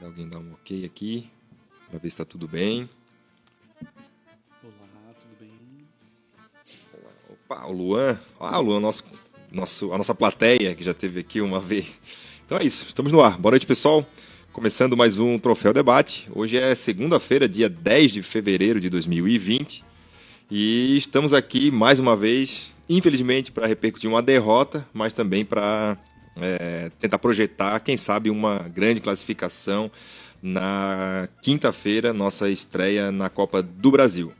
Esperar alguém dar um ok aqui, para ver se está tudo bem. Olá, tudo bem? Opa, o Luan. Ah, o Luan, nosso, nosso, a nossa plateia, que já teve aqui uma vez. Então é isso, estamos no ar. Boa noite, pessoal. Começando mais um Troféu Debate. Hoje é segunda-feira, dia 10 de fevereiro de 2020. E estamos aqui mais uma vez, infelizmente, para repercutir uma derrota, mas também para é, tentar projetar, quem sabe, uma grande classificação na quinta-feira, nossa estreia na Copa do Brasil.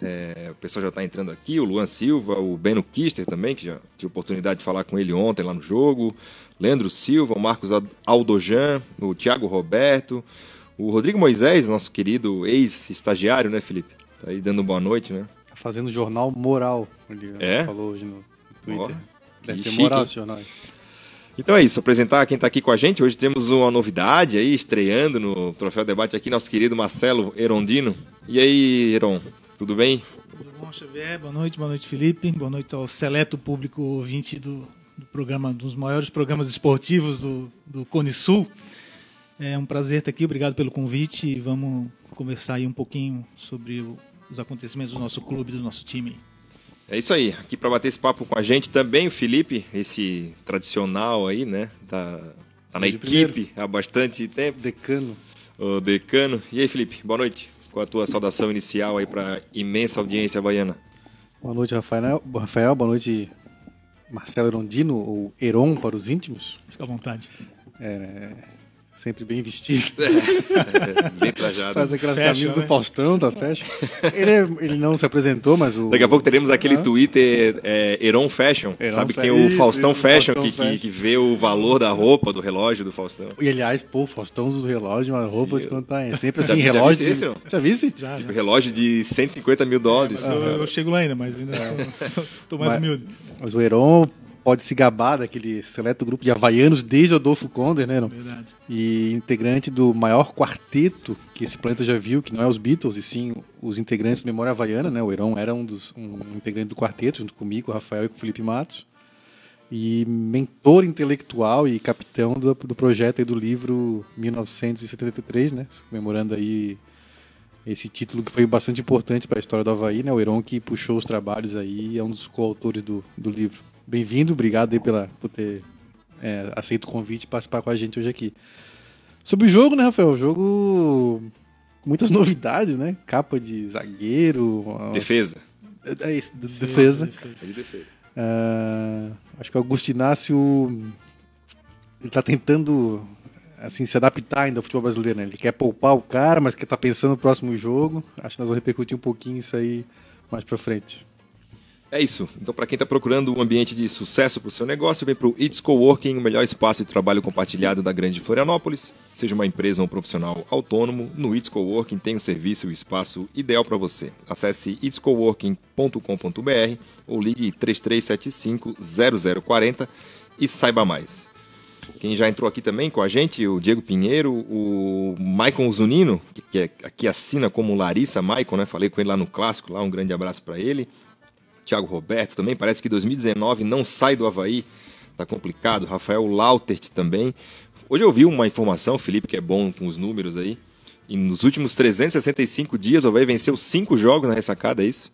É, o pessoal já está entrando aqui, o Luan Silva, o Beno Kister também, que já tive oportunidade de falar com ele ontem lá no jogo, Leandro Silva, o Marcos Aldojan, o Thiago Roberto, o Rodrigo Moisés, nosso querido ex-estagiário, né, Felipe? Tá aí dando boa noite, né? Tá fazendo jornal moral, ele é? falou hoje no Twitter. Oh, Deve ter chique, moral esse jornal. Então é isso, apresentar quem está aqui com a gente. Hoje temos uma novidade aí, estreando no Troféu Debate aqui, nosso querido Marcelo Erondino. E aí, Eron, tudo bem? Tudo bom, Xavier? Boa noite, boa noite, Felipe. Boa noite ao seleto público ouvinte do, do programa, dos maiores programas esportivos do, do Cone Sul. É um prazer estar aqui, obrigado pelo convite e vamos conversar aí um pouquinho sobre os acontecimentos do nosso clube, do nosso time. É isso aí, aqui para bater esse papo com a gente também o Felipe, esse tradicional aí, né? Tá, tá na equipe há bastante tempo, Decano. o decano. E aí, Felipe, boa noite. Qual a tua saudação inicial aí para imensa audiência baiana? Boa noite, Rafael. Rafael. Boa noite, Marcelo Erondino, ou Heron para os íntimos. Fica à vontade. É, sempre bem vestido. É, bem trajado. Faz aquela Fashion, camisa do né? Faustão, tá fashion. Ele, é- ele não se apresentou, mas o... Daqui a pouco teremos aquele Hã? Twitter é, Heron Fashion, Heron sabe que tem o Faustão isso, Fashion, Faustão que, que, Fashion. que vê o valor da roupa, do relógio do Faustão. E aliás, pô, o Faustão usa o relógio, uma roupa de contar. É sempre Já- assim, já relógio. visse de-? Já visse? Já, Tipo, já. relógio de 150 mil dólares. Eu, eu chego lá ainda, mas ainda tô, tô mais Mas- humilde. Mas o Heron pode se gabar daquele seleto grupo de havaianos desde Adolfo Konder, né, Heron? Verdade. E integrante do maior quarteto que esse planeta já viu, que não é os Beatles, e sim os integrantes do Memória Havaiana, né? O Heron era um dos um integrante do quarteto, junto comigo, o Rafael e com o Felipe Matos. E mentor intelectual e capitão do, do projeto aí do livro 1973, né? Comemorando aí esse título que foi bastante importante para a história do Havaí, né? O Heron que puxou os trabalhos aí, é um dos coautores do, do livro. Bem-vindo, obrigado aí pela, por ter é, aceito o convite e participar com a gente hoje aqui. Sobre o jogo, né, Rafael? O jogo com muitas novidades, né? Capa de zagueiro, Defesa. é isso, de- defesa. É de defesa. Ah, acho que o Augusto Inácio ele tá tentando assim se adaptar ainda ao futebol brasileiro, né? Ele quer poupar o cara, mas quer tá pensando no próximo jogo. Acho que nós vamos repercutir um pouquinho isso aí mais pra frente. É isso. Então, para quem está procurando um ambiente de sucesso para o seu negócio, vem para o It's Coworking, o melhor espaço de trabalho compartilhado da Grande Florianópolis. Seja uma empresa ou um profissional autônomo, no It's Coworking tem o serviço e o espaço ideal para você. Acesse itscoworking.com.br ou ligue 3375-0040 e saiba mais. Quem já entrou aqui também com a gente, o Diego Pinheiro, o Maicon Zunino, que, que é- aqui assina como Larissa Maicon, né? Falei com ele lá no clássico, lá um grande abraço para ele. Thiago Roberto também, parece que 2019 não sai do Havaí, tá complicado. Rafael Lautert também. Hoje eu vi uma informação, Felipe, que é bom com os números aí. E nos últimos 365 dias o Havaí venceu cinco jogos na ressacada, é isso?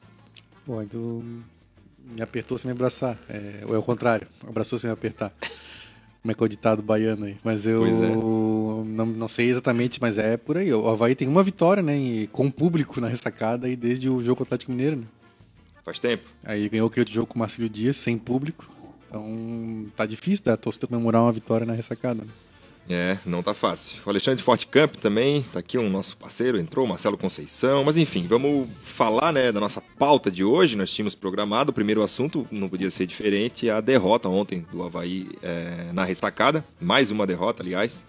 Pô, então me apertou sem me abraçar. É, ou é o contrário, abraçou sem me apertar. Como é que é o ditado baiano aí? Mas eu é. não, não sei exatamente, mas é por aí. O Havaí tem uma vitória, né? com público na ressacada e desde o jogo com o Atlético Mineiro, né? Faz tempo. Aí ganhou aquele jogo com o Marcelo Dias, sem público. Então tá difícil da torcida comemorar uma vitória na ressacada. Né? É, não tá fácil. O Alexandre Forte Camp também, tá aqui um nosso parceiro, entrou, Marcelo Conceição. Mas enfim, vamos falar né, da nossa pauta de hoje. Nós tínhamos programado, o primeiro assunto não podia ser diferente, a derrota ontem do Havaí é, na ressacada. Mais uma derrota, aliás.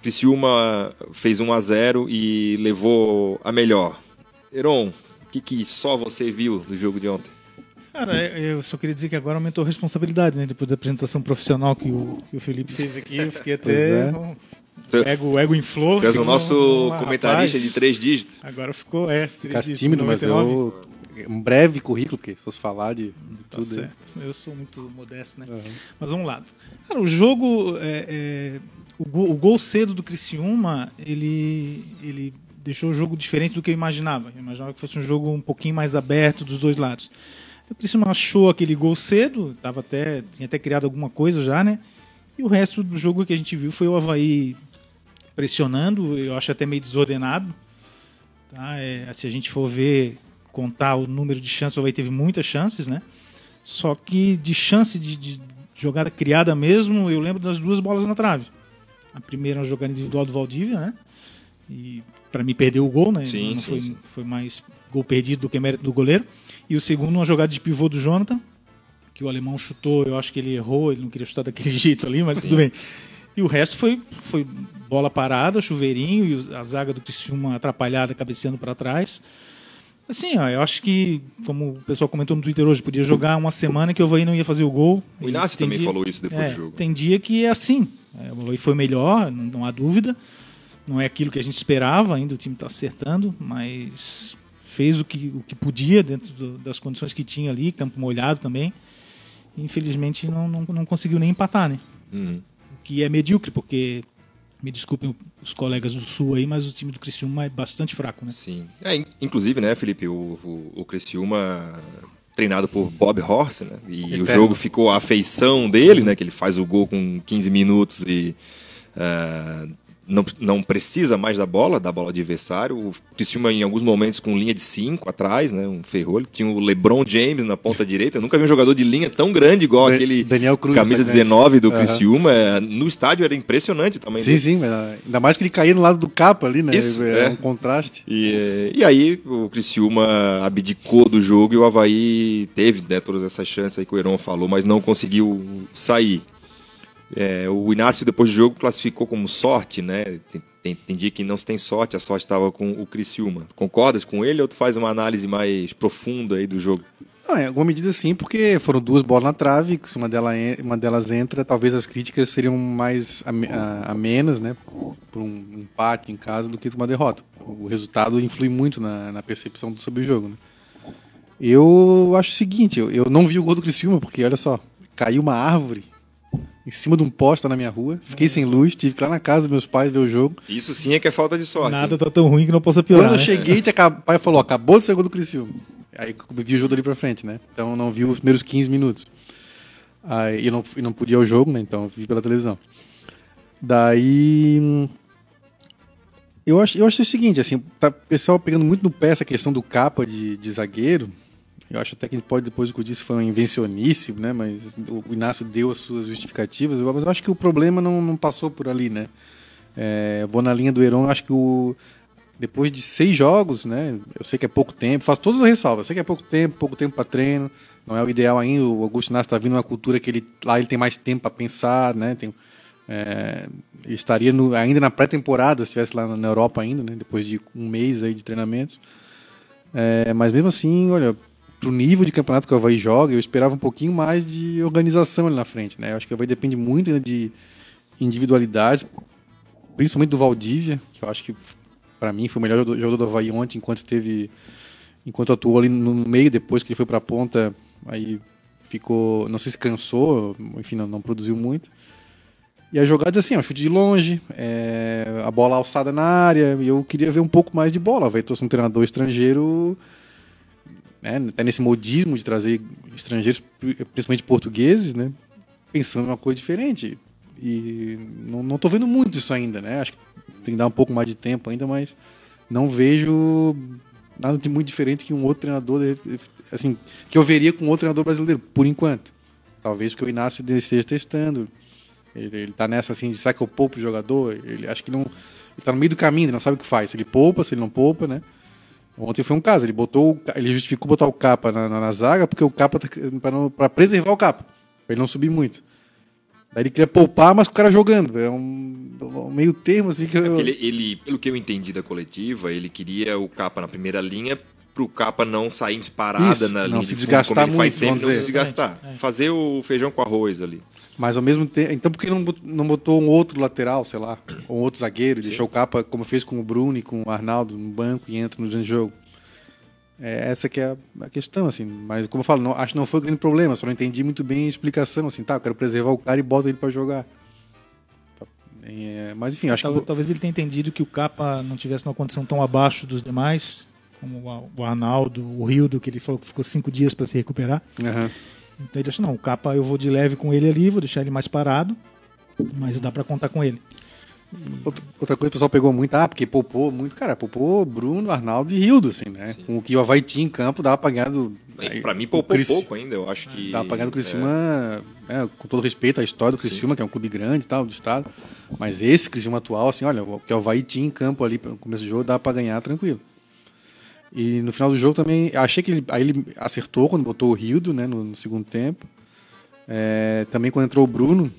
Criciúma fez 1 a 0 e levou a melhor. Heron, que, que só você viu do jogo de ontem? Cara, é- eu só queria dizer que agora aumentou a responsabilidade, né? Depois da apresentação profissional que o, que o Felipe fez aqui, eu fiquei Pois até. é. ego, ego inflou. Tu és o nosso uma- comentarista rapaz, de três dígitos. Agora ficou, é. Ficasse tímido, mas 99. eu. Um breve currículo, porque se fosse falar de, de Tá tudo. certo. Eu sou muito modesto, né? Aham. Mas vamos lá. Cara, o jogo, é, é, o, gol, o gol cedo do Criciúma, ele, ele deixou o jogo diferente do que eu imaginava. Eu imaginava que fosse um jogo um pouquinho mais aberto dos dois lados. O Criciúma achou aquele gol cedo, tava até, tinha até criado alguma coisa já, né? E o resto do jogo que a gente viu foi o Havaí pressionando, eu acho até meio desordenado. Tá? É, se a gente for ver, contar o número de chances, o Havaí teve muitas chances, né? Só que de chance de, de jogada criada mesmo, eu lembro das duas bolas na trave. A primeira uma jogada individual do Valdívia, né? E para mim perdeu o gol, né? Sim, não sim, foi, sim. foi mais gol perdido do que mérito do goleiro. E o segundo, uma jogada de pivô do Jonathan, que o alemão chutou, eu acho que ele errou, ele não queria chutar daquele jeito ali, mas Sim. tudo bem. E o resto foi, foi bola parada, chuveirinho e a zaga do Criciúma atrapalhada, cabeceando para trás. Assim, ó, eu acho que, como o pessoal comentou no Twitter hoje, podia jogar uma semana que o Havaí não ia fazer o gol. O Inácio também dia- falou isso depois é, do jogo. Tem dia que é assim. É, o Havaí foi melhor, não, não há dúvida. Não é aquilo que a gente esperava, ainda o time está acertando, mas fez o que, o que podia dentro do- das condições que tinha ali, campo molhado também. Infelizmente não, não, não conseguiu nem empatar, né? Uhum. O que é medíocre, porque, me desculpem os colegas do Sul aí, mas o time do Criciúma é bastante fraco, né? Sim. É, in- inclusive, né, Felipe, o, o, o Criciúma treinado por Bob Horse, né? E o Eterno. jogo ficou a afeição dele, né? Que ele faz o gol com 15 minutos e ah, não, não precisa mais da bola, da bola adversário. O Criciúma em alguns momentos com linha de 5 atrás, né? Um ferrolho. Tinha o LeBron James na ponta direita. Eu nunca vi um jogador de linha tão grande igual aquele Daniel Cruz, camisa grande. 19 do Aham. Criciúma. É, No estádio era impressionante também. Sim, sim, mas ainda mais que ele caía no lado do capa ali, né? Isso, é, é. um contraste. E, e aí o Criciúma abdicou do jogo e o Havaí teve né, todas essas chances aí que o Heron falou, mas não conseguiu sair. É, o Inácio, depois do jogo, classificou como sorte, né? Dia que não se tem sorte, a sorte estava com o Criciúma. Concordas com ele ou tu faz uma análise mais profunda aí do jogo? Não, em alguma medida sim, porque foram duas bolas na trave, se uma, dela uma delas entra, talvez as críticas seriam mais amenas, né? Por um empate em casa do que uma derrota. O resultado influi muito na, na percepção do- sobre o jogo, né? Eu acho o seguinte, eu, eu não vi o gol do Criciúma, porque olha só, caiu uma árvore em cima de um poste na minha rua, fiquei sem luz, tive que ir lá na casa dos meus pais ver o jogo. Isso sim é que é falta de sorte. Nada hein? tá tão ruim que não possa piorar. Quando eu né? cheguei, tinha acab- o pai falou, acabou de ser gol do Criciúma. Aí eu vi o jogo dali pra frente, né? Então não vi os primeiros 15 minutos. Aí eu não, eu não podia ir ao jogo, né? Então eu vi pela televisão. Daí. Eu acho, eu acho o seguinte, assim, tá o pessoal pegando muito no pé essa questão do capa de, de zagueiro. Eu acho até que gente pode, depois do que eu disse, foi uma invencionice, né? Mas o Inácio deu as suas justificativas. Mas eu acho que o problema não, não passou por ali, né? É, vou na linha do Heron, acho que o, depois de seis jogos, né? Eu sei que é pouco tempo, faço todas as ressalvas. Eu sei que é pouco tempo, pouco tempo para treino, não é o ideal ainda. O Augusto Inácio está vindo uma cultura que ele lá ele tem mais tempo para pensar, né? Tem, é, ele estaria no- ainda na pré-temporada se estivesse lá na Europa ainda, né? Depois de um mês aí de treinamentos. É, mas mesmo assim, olha, pro nível de campeonato que o Havaí joga, eu esperava um pouquinho mais de organização ali na frente, né? Eu acho que o Havaí depende muito ainda de individualidades, principalmente do Valdívia, que eu acho que para mim foi o melhor jogador- jogador do Havaí ontem, enquanto teve enquanto atuou ali no meio, depois que ele foi para a ponta, aí ficou, não sei se cansou, enfim, não, não produziu muito. E as jogadas assim, ó, chute de longe, é, a bola alçada na área, e eu queria ver um pouco mais de bola. Vai trouxe um treinador estrangeiro, né, nesse modismo de trazer estrangeiros, principalmente portugueses, né, pensando uma coisa diferente. E não, tô vendo muito isso ainda, né? Acho que tem que dar um pouco mais de tempo ainda, mas não vejo nada de muito diferente que um outro treinador, assim, que eu veria com outro treinador brasileiro, por enquanto. Talvez porque o Inácio esteja testando. Ele, ele tá nessa assim, de será que eu poupo o jogador? Ele acho que não. Ele tá no meio do caminho, ele não sabe o que faz. Se ele poupa, se ele não poupa, né? Ontem foi um caso, ele botou. Ele justificou botar o capa na, na- na zaga, porque o capa tá, pra preservar o capa. Pra ele não subir muito. Daí ele queria poupar, mas com o cara jogando. É um, um meio termo assim que eu. Porque ele, ele, pelo que eu entendi da coletiva, ele queria o capa na primeira linha pro capa não sair disparada Isso, na não linha se de fundo, desgastar como ele faz muito, sempre, não se desgastar. É. Fazer o feijão com arroz ali. Mas ao mesmo tempo. Então por que não não botou um outro lateral, sei lá? Ou um outro zagueiro? e Deixou o capa, como fez com o Bruno e com o Arnaldo, no banco e entra no grande jogo. É, essa que é a, a questão, assim. Mas como eu falo, não- acho que não foi o grande problema, só não entendi muito bem a explicação, assim, tá, eu quero preservar o cara e bota ele pra jogar. É, mas enfim, acho talvez, que. Talvez ele tenha entendido que o Capa não tivesse numa condição tão abaixo dos demais, como o Arnaldo, o Rildo, que ele falou que ficou cinco dias para se recuperar. Aham. Então ele achou, não, o Capa eu vou de leve com ele ali, vou deixar ele mais parado, mas dá para contar com ele. Outra outra coisa que o pessoal pegou muito, ah, porque poupou muito, cara, poupou Bruno, Arnaldo e Rildo, assim, né? Sim. Com o que o Havaí tinha em campo, dava pra ganhar do. Bem, pra mim, poupou Cris- pouco ainda. Eu acho que. Dava pra ganhar do Criciúma, né, com todo respeito à história do Criciúma, que é um clube grande e tal, do estado. Mas esse Criciúma atual, assim, olha, o que o Havaí tinha em campo ali no começo do jogo, dava pra ganhar tranquilo. E no final do jogo também, achei que ele, aí ele acertou quando botou o Rildo, né, no, no segundo tempo. É, também quando entrou o Bruno,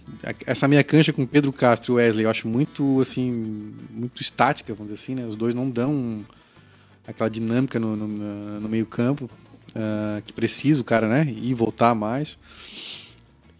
essa minha cancha com Pedro Castro e Wesley, eu acho muito, assim, muito estática, vamos dizer assim, né? Os dois não dão aquela dinâmica no, no, no meio campo ah, que precisa o cara, né? E voltar mais.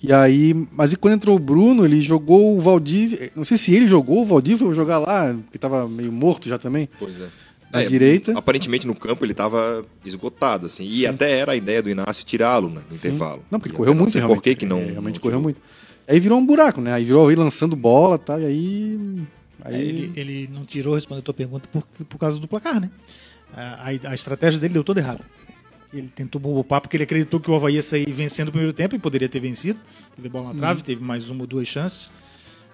E aí, mas e quando entrou o Bruno, ele jogou o Valdívia, não sei se ele jogou o Valdívia ou jogar lá, que tava meio morto já também. Pois é. Na direita. Aparentemente no campo ele estava esgotado, assim. E até era a ideia do Inácio tirá-lo né, no Sim. intervalo. Não, porque E ele correu muito realmente. Por que, que não. É, realmente não correu muito. Aí virou um buraco, né? Aí virou aí lançando bola e tal, e aí. aí É, ele, ele não tirou, respondendo a tua pergunta, por, por causa do placar, né? A, a- a estratégia dele deu toda errada. Ele tentou poupar porque ele acreditou que o Havaí ia sair vencendo o primeiro tempo e poderia ter vencido. Teve bola na Uhum. trave, teve mais uma ou duas chances.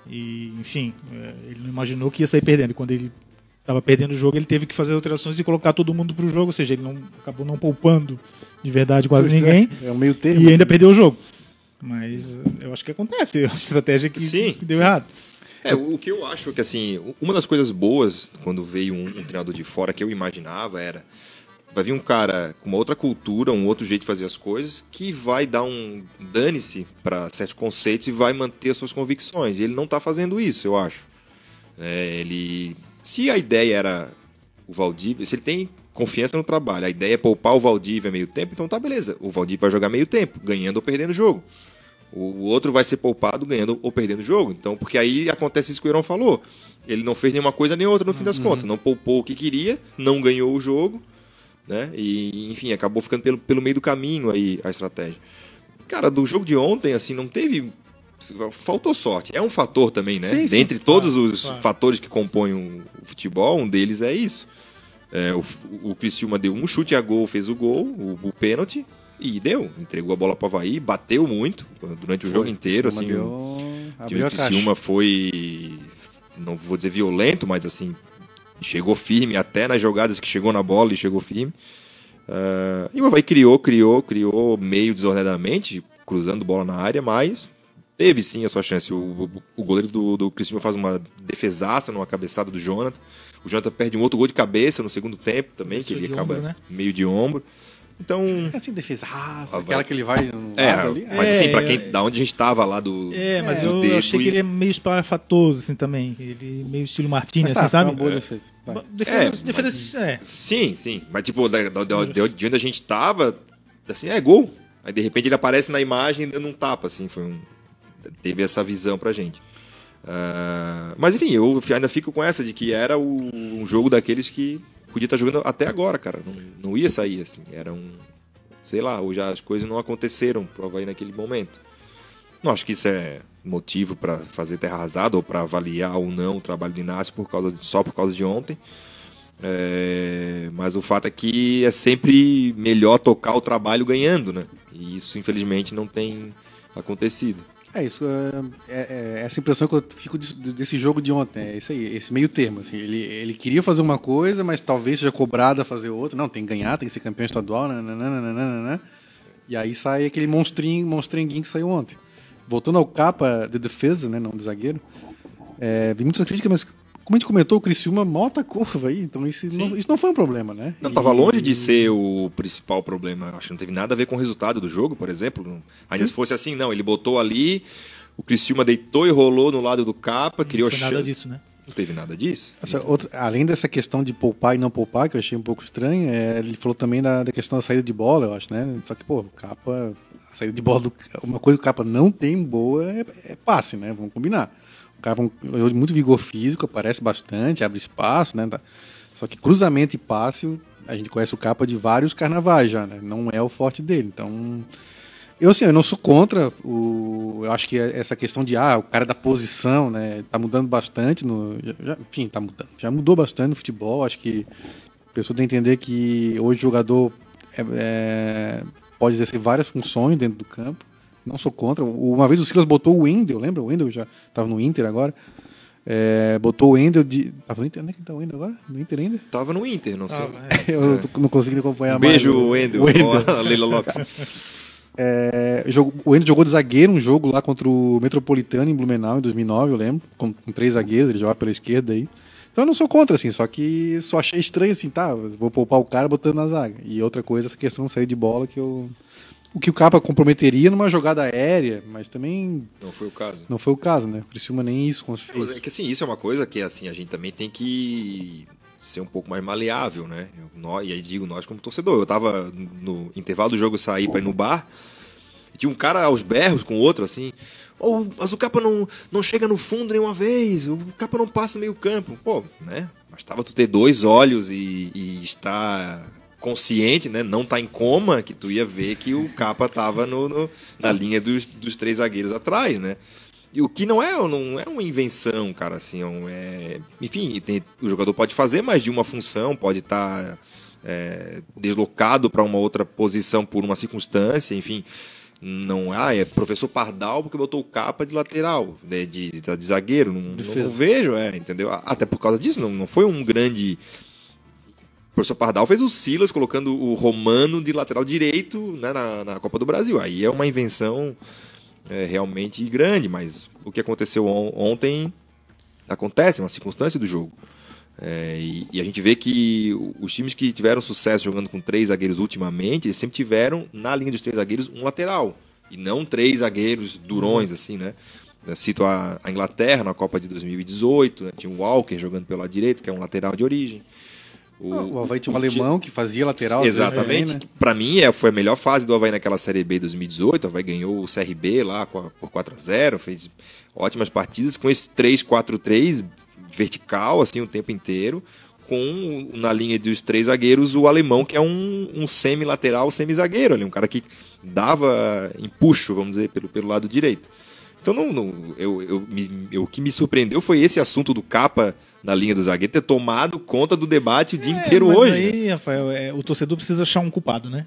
E, enfim, é, ele não imaginou que ia sair perdendo. E quando ele estava perdendo o jogo, ele teve que fazer alterações e colocar todo mundo para o jogo. Ou seja, ele não, acabou não poupando de verdade quase Pois é, ninguém. É, o meio termo. E ainda assim. perdeu o jogo. Mas eh, eu acho que acontece. É uma estratégia que, Sim, que deu sim. errado. É, o que eu acho que, assim, uma das coisas boas quando veio um, um treinador de fora que eu imaginava era. Vai vir um cara com uma outra cultura, um outro jeito de fazer as coisas, que vai dar um dane-se para certos conceitos e vai manter as suas convicções. E ele não tá fazendo isso, eu acho. É, ele. Se a ideia era o Valdívia, se ele tem confiança no trabalho, a ideia é poupar o Valdívia meio tempo, então tá beleza. O Valdívia vai jogar meio tempo, ganhando ou perdendo o jogo. O outro vai ser poupado ganhando ou perdendo o jogo. Então, porque aí acontece isso que o Heron falou. Ele não fez nenhuma coisa nem outra no fim das contas. Não poupou o que queria, não ganhou o jogo, né? E, enfim, acabou ficando pelo, pelo meio do caminho aí a estratégia. Cara, do jogo de ontem, assim, não teve. Faltou sorte. É um fator também, né? Sim, sim, Dentre claro, todos os claro. fatores que compõem o futebol, um deles é isso. É, o, o Criciúma deu um chute a gol, fez o gol, o, o pênalti, e deu. Entregou a bola para o Havaí, bateu muito durante o jogo Foi, inteiro. Criciúma Assim, deu- o time do. Criciúma foi, não vou dizer violento, mas assim, chegou firme até nas jogadas que chegou na bola e chegou firme. Ah, e o Havaí criou, criou, criou meio desordenadamente, cruzando bola na área, mas teve sim a sua chance. O, o, o goleiro do, do Criciúma faz uma defesaça numa cabeçada do Jonathan. O Jonathan perde um outro gol de cabeça no segundo tempo também, Isso que ele acaba ombro, né? meio de ombro. Então, É assim, defesa. Ah, vai- aquela que ele vai no é, lado ali. mas assim, É, pra é, quem, da onde a gente tava lá do. É, mas do eu achei que e- ele é meio espalhafatoso, assim, também. Ele meio estilo Martini, Mas assim, tá, sabe? foi uma boa defesa. Vai. Defesa, É, defesa, é. Sim, sim. Mas, tipo, da, da, da- de onde a gente tava, assim, é gol. Aí, de repente, ele aparece na imagem dando um tapa, assim. Foi um... Teve essa visão pra gente. Ah, mas, enfim, eu ainda fico com essa de que era o- um jogo daqueles que podia estar jogando até agora, cara. Não, não ia sair, assim. Era um... Sei lá, hoje as coisas não aconteceram pro Havaí naquele momento. Não acho que isso é motivo pra fazer terra arrasada ou pra avaliar ou não o trabalho do Inácio por causa de- só por causa de ontem. É, mas o fato é que é sempre melhor tocar o trabalho ganhando, né? E isso, infelizmente, não tem acontecido. É isso, é, é- é essa impressão que eu fico desse, jogo de ontem, é isso aí, esse meio termo, assim, ele, ele queria fazer uma coisa, mas talvez seja cobrado a fazer outra, não, tem que ganhar, tem que ser campeão estadual, nananana, e aí sai aquele monstrinho, monstrenguinho que saiu ontem. Voltando ao capa de defesa, né, não de zagueiro, é, vi muitas críticas, mas como a gente comentou, o Criciúma mal atacou aí, então isso não, isso não foi um problema, né? Não, E- tava longe de ser o principal problema. Acho que não teve nada a ver com o resultado do jogo, por exemplo. Não- Ainda se fosse assim, não. Ele botou ali, o Criciúma deitou e rolou no lado do capa, criou Não foi nada chance. disso, né? Não teve nada disso. Essa outra- além dessa questão de poupar e não poupar, que eu achei um pouco estranho, é, ele falou também da, da questão da saída de bola, eu acho, né? Só que, pô, o capa. A saída de bola do. Uma coisa que o capa não tem boa é, é passe, né? Vamos combinar. É um jogador de muito vigor físico, aparece bastante, abre espaço, né? Tá- Só que cruzamento e passe, a gente conhece o capa de vários carnavais já, né? Não é o forte dele. Então. Eu, assim, eu não sou contra o. Eu acho que essa questão de, ah, o cara da posição, né? Tá mudando bastante. No, já, enfim, tá mudando. Já mudou bastante no futebol. Acho que a pessoa tem que entender que hoje o jogador é, é, pode exercer várias funções dentro do campo. Não sou contra. Uma vez o Silas botou o Wendel, lembra? O Wendel já estava no Inter agora. É, botou o Wendel de. Tava no Inter? Onde é que tá o Wendel agora? No Inter ainda? Tava no Inter, não sei. Ah, é. Eu não consegui acompanhar Um mais. beijo, o- Wendel. o Wendel. Ó, Leila Lopes. É, jogo- o Wendel jogou de zagueiro um jogo lá contra o Metropolitano em Blumenau em 2009, eu lembro, com, com três zagueiros, ele jogava pela esquerda aí. Então eu não sou contra, assim, só que só achei estranho, assim, tá, vou poupar o cara botando na zaga. E outra coisa, essa questão de sair de bola que eu... O que o Capa comprometeria numa jogada aérea, mas também Não foi o caso. não foi o caso, né? O Criciúma nem isso É fez. que assim, isso é uma coisa que assim, a gente também tem que ser um pouco mais maleável, né? Eu- nós- e aí digo nós como torcedor. Eu tava no intervalo do jogo sair pra ir no bar, e tinha um cara aos berros com outro assim. "Ô, mas o capa não, não chega no fundo nenhuma vez, o capa não passa no meio campo. Pô, né? Bastava tu ter dois olhos e, e estar consciente, né? Não tá em coma, que tu ia ver que o capa tava no, no- na linha dos, dos três zagueiros atrás, né? E o que não é, não é uma invenção, cara, assim, é é, enfim, tem- o jogador pode fazer mais de uma função, pode estar é, deslocado para uma outra posição por uma circunstância, enfim, não ah, é professor Pardal porque botou o capa de lateral, né, de, de, de zagueiro, não, não, vejo, é, entendeu? Até por causa disso, não, não foi um grande o professor Pardal fez o Silas colocando o Romano de lateral direito né, na, na Copa do Brasil. Aí é uma invenção é, realmente grande, mas o que aconteceu on- ontem acontece, é uma circunstância do jogo. É, e, e a gente vê que os times que tiveram sucesso jogando com três zagueiros ultimamente, eles sempre tiveram na linha dos três zagueiros um lateral. E não três zagueiros durões, assim, né? Eu cito a, a Inglaterra na Copa de 2018, né? tinha o Walker jogando pelo lado direito, que é um lateral de origem. O, Havaí tinha um o alemão que fazia lateral. Exatamente. né? Pra mim, é, foi a melhor fase do Havaí naquela Série B 2018. O Havaí ganhou o CRB lá por 4 a 0 fez ótimas partidas com esse 3-4-3 vertical, assim, o tempo inteiro. Com, na linha dos três zagueiros, o alemão, que é um, um semi-lateral, semi-zagueiro ali. Um cara que dava empuxo, vamos dizer, pelo, pelo lado direito. Então, não, não- eu, eu, me- eu- o que me surpreendeu foi esse assunto do capa na linha do zagueiro ter tomado conta do debate o dia inteiro É, mas hoje. né? aí, Rafael, é, o torcedor precisa achar um culpado, né?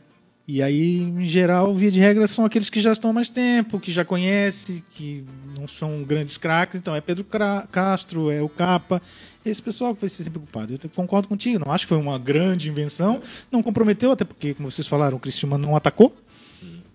E aí, em geral, via de regra, são aqueles que já estão há mais tempo, que já conhece, que não são grandes craques. Então, é Pedro Cra- Castro, é o Capa. Esse pessoal que vai ser sempre culpado. Eu concordo contigo, não acho que foi uma grande invenção. Não comprometeu, até porque, como vocês falaram, o Cristiano não atacou.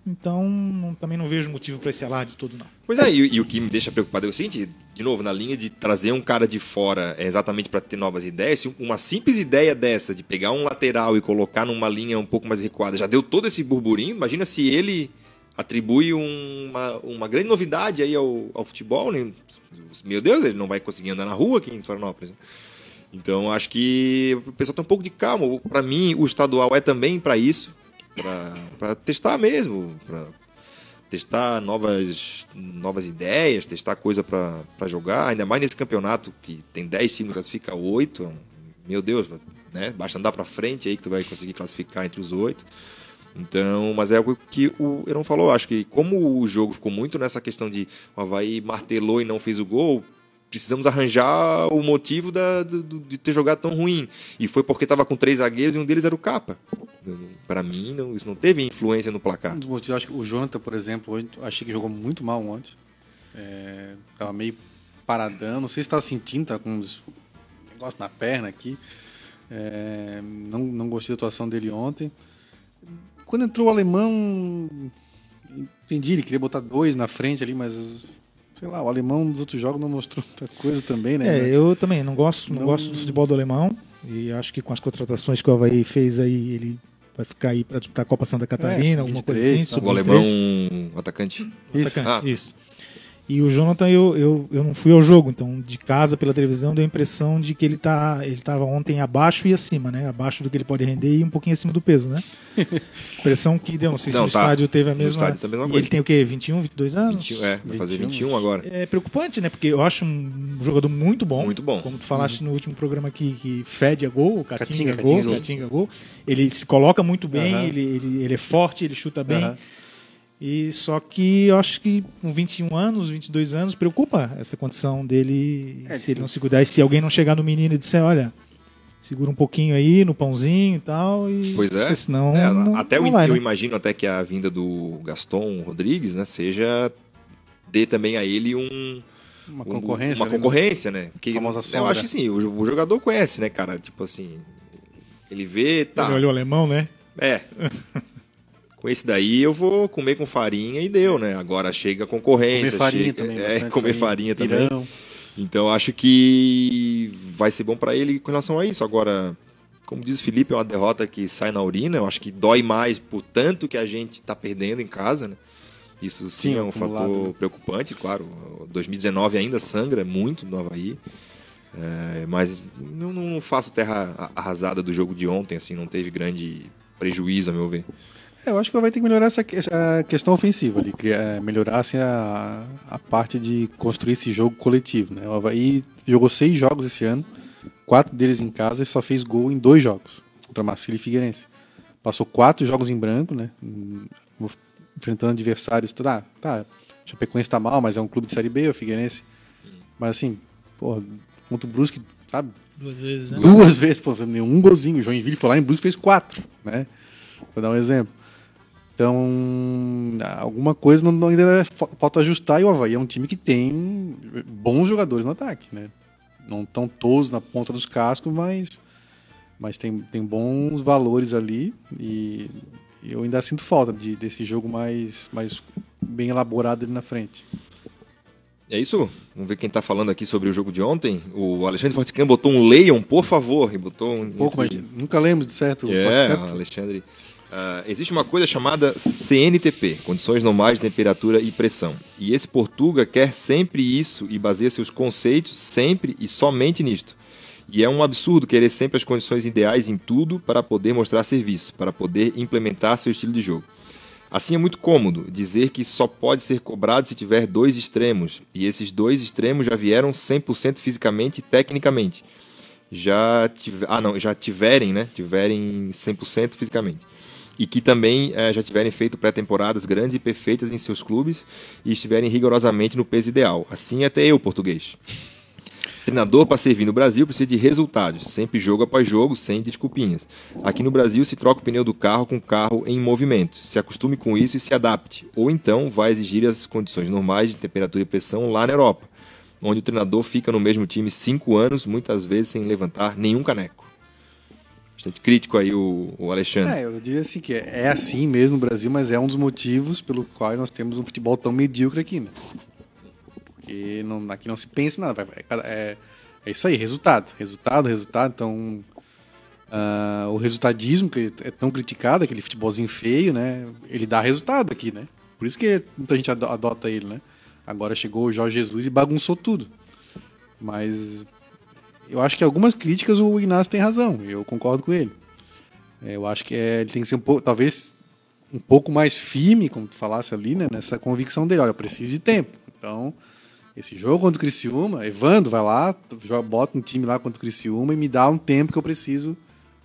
Então, não- também não vejo motivo para esse alarde todo, não. Pois é, e, e o que me deixa preocupado é o seguinte, de novo, na linha de trazer um cara de fora é exatamente para ter novas ideias, uma simples ideia dessa, de pegar um lateral e colocar numa linha um pouco mais recuada, já deu todo esse burburinho, imagina se ele atribui uma, uma grande novidade aí ao, ao futebol, né? meu Deus, ele não vai conseguir andar na rua aqui em Florianópolis. né? Então acho que o pessoal tem um pouco de calma. Para mim, o estadual é também para isso, para testar mesmo, para testar novas, novas ideias, testar coisa para jogar, ainda mais nesse campeonato que tem 10 times, classifica 8. Meu Deus, né? Basta andar para frente aí que tu vai conseguir classificar entre os oito. Então, mas é algo que o Heron falou, acho que como o jogo ficou muito nessa questão de o Havaí martelou e não fez o gol, precisamos arranjar o motivo da, do- de ter jogado tão ruim. E foi porque estava com três zagueiros e um deles era o Capa. Para mim, não- isso não teve influência no placar. Um dos motivos, acho que o Jonathan, por exemplo, hoje achei que jogou muito mal ontem. É, tava meio paradão, não sei se estava sentindo, tá com uns negócio na perna aqui. É, não, não gostei da atuação dele ontem. Quando entrou o alemão, entendi, ele queria botar dois na frente ali, mas sei lá, o alemão nos outros jogos não mostrou muita coisa também, né? É, eu também não gosto, não, Não- gosto do futebol do alemão e acho que com as contratações que o Havaí fez aí, ele vai ficar aí para disputar a Copa Santa Catarina, É, alguma sub-23, coisa assim. O alemão, sub-23. atacante. Isso. Atacante, Ah. isso. E o Jonathan, eu, eu, eu não fui ao jogo, então de casa pela televisão deu a impressão de que ele tá ele estava ontem abaixo e acima, né? Abaixo do que ele pode render e um pouquinho acima do peso, né? impressão que deu, não sei se Não, no tá. estádio teve a mesma. estádio tá a mesma e coisa. ele tem o quê? 21, 22 anos? 21, é, vai fazer 21. 21 agora. É preocupante, né? Porque eu acho um jogador muito bom. Muito bom. Como tu falaste no último programa aqui, que fede a gol, catinga, Catinga, gol, catinga. catinga gol. Ele se coloca muito bem, Aham. ele, ele, ele é forte, ele chuta bem. Aham. E só que eu acho que com 21 anos, 22 anos, preocupa essa condição dele É, se ele não se cuidar. E se alguém não chegar no menino e disser, olha, segura um pouquinho aí no pãozinho e tal. E, Pois é. Senão, É, não, até não eu, vai, eu né? imagino até que a vinda do Gaston Rodrigues, né, seja dê também a ele um Uma um- concorrência. uma né? concorrência, né? Porque eu acho que sim, o, o jogador conhece, né, cara? Tipo assim, ele vê, tá. Ele olha o alemão, né? É. Com esse daí eu vou comer com farinha e deu, né? Agora chega a concorrência, Comer farinha chega, também. é, comer farinha, também. pirão. Então acho que vai ser bom pra ele com relação a isso. Agora, como diz o Felipe, é uma derrota que sai na urina. Eu acho que dói mais por tanto que a gente tá perdendo em casa, né? Isso sim, Sim, é um fator né? preocupante, claro. 2019 ainda sangra muito no Havaí. É, mas não, não faço terra arrasada do jogo de ontem, assim, não teve grande prejuízo, a meu ver. É, eu acho que vai ter que melhorar essa, essa questão ofensiva ali, criar- melhorar assim, a, a parte de construir esse jogo coletivo. Né? O Havaí jogou seis jogos esse ano, quatro deles em casa e só fez gol em dois jogos, contra Marcílio e Figueirense. Passou quatro jogos em branco, né? Hum, enfrentando adversários. Tá, tá, Chapecoense tá mal, mas é um clube de Série B, o Figueirense. Mas assim, porra, contra o Brusque, sabe? Duas vezes, né? Duas vezes, pô, nenhum golzinho. O Joinville foi lá em Brusque fez quatro, né? Vou dar um exemplo. Então, alguma coisa não, ainda é fa- falta ajustar e o Havaí é um time que tem bons jogadores no ataque, né? Não tão todos na ponta dos cascos, mas, mas tem, tem bons valores ali e eu ainda sinto falta de, desse jogo mais, mais bem elaborado ali na frente. É isso? Vamos ver quem tá falando aqui sobre o jogo de ontem. O Alexandre Fortican botou um Leon, por favor, e botou um. Pouco, mas nunca lembro de certo. o É, Forte Alexandre. Ah, existe uma coisa chamada CNTP, condições normais de temperatura e pressão. E esse Portuga quer sempre isso e baseia seus conceitos sempre e somente nisto. E é um absurdo querer sempre as condições ideais em tudo para poder mostrar serviço, para poder implementar seu estilo de jogo. Assim é muito cômodo dizer que só pode ser cobrado se tiver dois extremos, e esses dois extremos já vieram 100% fisicamente e tecnicamente. Já tive... ah não, já tiverem, né? Tiverem 100% fisicamente. E que também eh, já tiverem feito pré-temporadas grandes e perfeitas em seus clubes e estiverem rigorosamente no peso ideal. Assim até eu, português. Treinador para servir no Brasil precisa de resultados, sempre jogo após jogo, sem desculpinhas. Aqui no Brasil se troca o pneu do carro com o carro em movimento. Se acostume com isso e se adapte. Ou então vai exigir as condições normais de temperatura e pressão lá na Europa, onde o treinador fica no mesmo time cinco anos, muitas vezes sem levantar nenhum caneco. Bastante crítico aí o, o Alexandre. É, eu diria assim que é, é assim mesmo no Brasil, mas é um dos motivos pelo qual nós temos um futebol tão medíocre aqui, né? Porque não, aqui não se pensa nada. É, é isso aí, resultado. Resultado, resultado. Então, ah, o resultadismo que é tão criticado, aquele futebolzinho feio, né? Ele dá resultado aqui, né? Por isso que muita gente ado- adota ele, né? Agora chegou o Jorge Jesus e bagunçou tudo. Mas eu acho que algumas críticas o Inácio tem razão. Eu concordo com ele. É, eu acho que é, ele tem que ser um pouco, talvez um pouco mais firme, como tu falasse ali, né, nessa convicção dele. Olha, eu preciso de tempo. Então, esse jogo contra o Criciúma, Evandro vai lá, bota um time lá contra o Criciúma e me dá um tempo que eu preciso,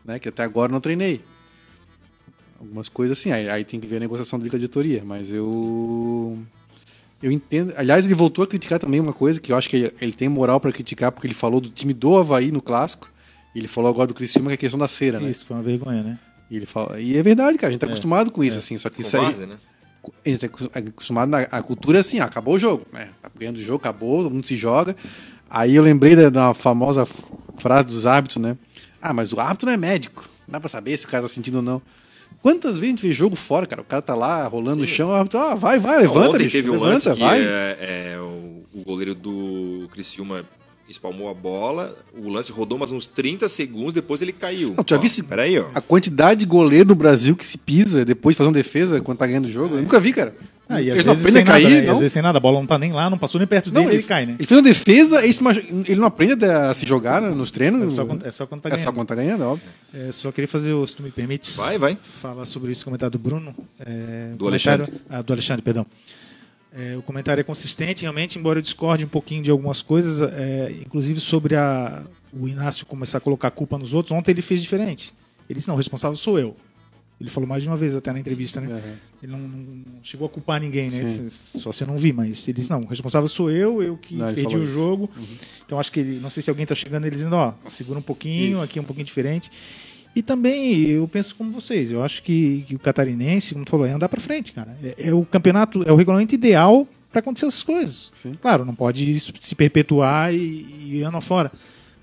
né, que até agora não treinei. Algumas coisas assim, aí, aí tem que ver a negociação dele com a diretoria, mas eu eu entendo. Aliás, ele voltou a criticar também uma coisa que eu acho que ele, ele tem moral para criticar, porque ele falou do time do Havaí no clássico. E ele falou agora do Criciúma que é a questão da cera, né? Isso, foi uma vergonha, né? E, ele fala, e é verdade, cara, a gente tá É, acostumado com isso, é. assim, só que Com isso aí. base, né? A gente tá acos- acostumado na a cultura é assim, ah, acabou o jogo, né? Tá ganhando o jogo, acabou, todo mundo se joga. Aí eu lembrei da, da famosa frase dos árbitros, né? Ah, mas o árbitro não é médico, não dá pra saber se o cara tá sentindo ou não. Quantas vezes a gente vê jogo fora, cara? O cara tá lá rolando no Sim. chão, o árbitro, ah, vai, vai, levanta, Ontem bicho, teve um lance que vai. é, é, o, o goleiro do Criciúma espalmou a bola, o lance rodou mais uns 30 segundos, depois ele caiu. Não, tu já Ó, vi esse- Peraí, ó. A quantidade de goleiro no Brasil que se pisa depois de fazer uma defesa quando tá ganhando o jogo, eu nunca vi, cara. Ah, e às não vezes sem a cair, nada, né? Às vezes sem nada, a bola não tá nem lá, não passou nem perto Não, dele, ele, ele cai, né? Ele fez uma defesa, ele, ele não aprende a se jogar né, nos treinos. É só quando, é só quando tá É ganhando. só quando tá ganhando, é óbvio. É, só queria fazer, o- se tu me permites, Vai, vai. falar sobre isso, comentário do Bruno. É, Do Alexandre. Ah, do Alexandre, perdão. É, o comentário é consistente, realmente, embora eu discorde um pouquinho de algumas coisas, é, inclusive sobre a, o Inácio começar a colocar a culpa nos outros. Ontem ele fez diferente. Ele disse: não, o responsável sou eu. Ele falou mais de uma vez até na entrevista, né? Uhum. Ele não, não- chegou a culpar ninguém, né? Sim. Só se eu não vi, mas ele disse, não, o responsável sou eu, eu que Não, perdi o isso. Uhum. jogo. Então acho que ele, não sei se alguém tá chegando ele dizendo, ó, segura um pouquinho, Isso. aqui é um pouquinho diferente. E também eu penso como vocês, eu acho que, que o catarinense, como tu falou, é andar pra frente, cara. É, é o campeonato, é o regulamento ideal pra acontecer essas coisas. Sim. Claro, não pode se perpetuar e, e ano afora.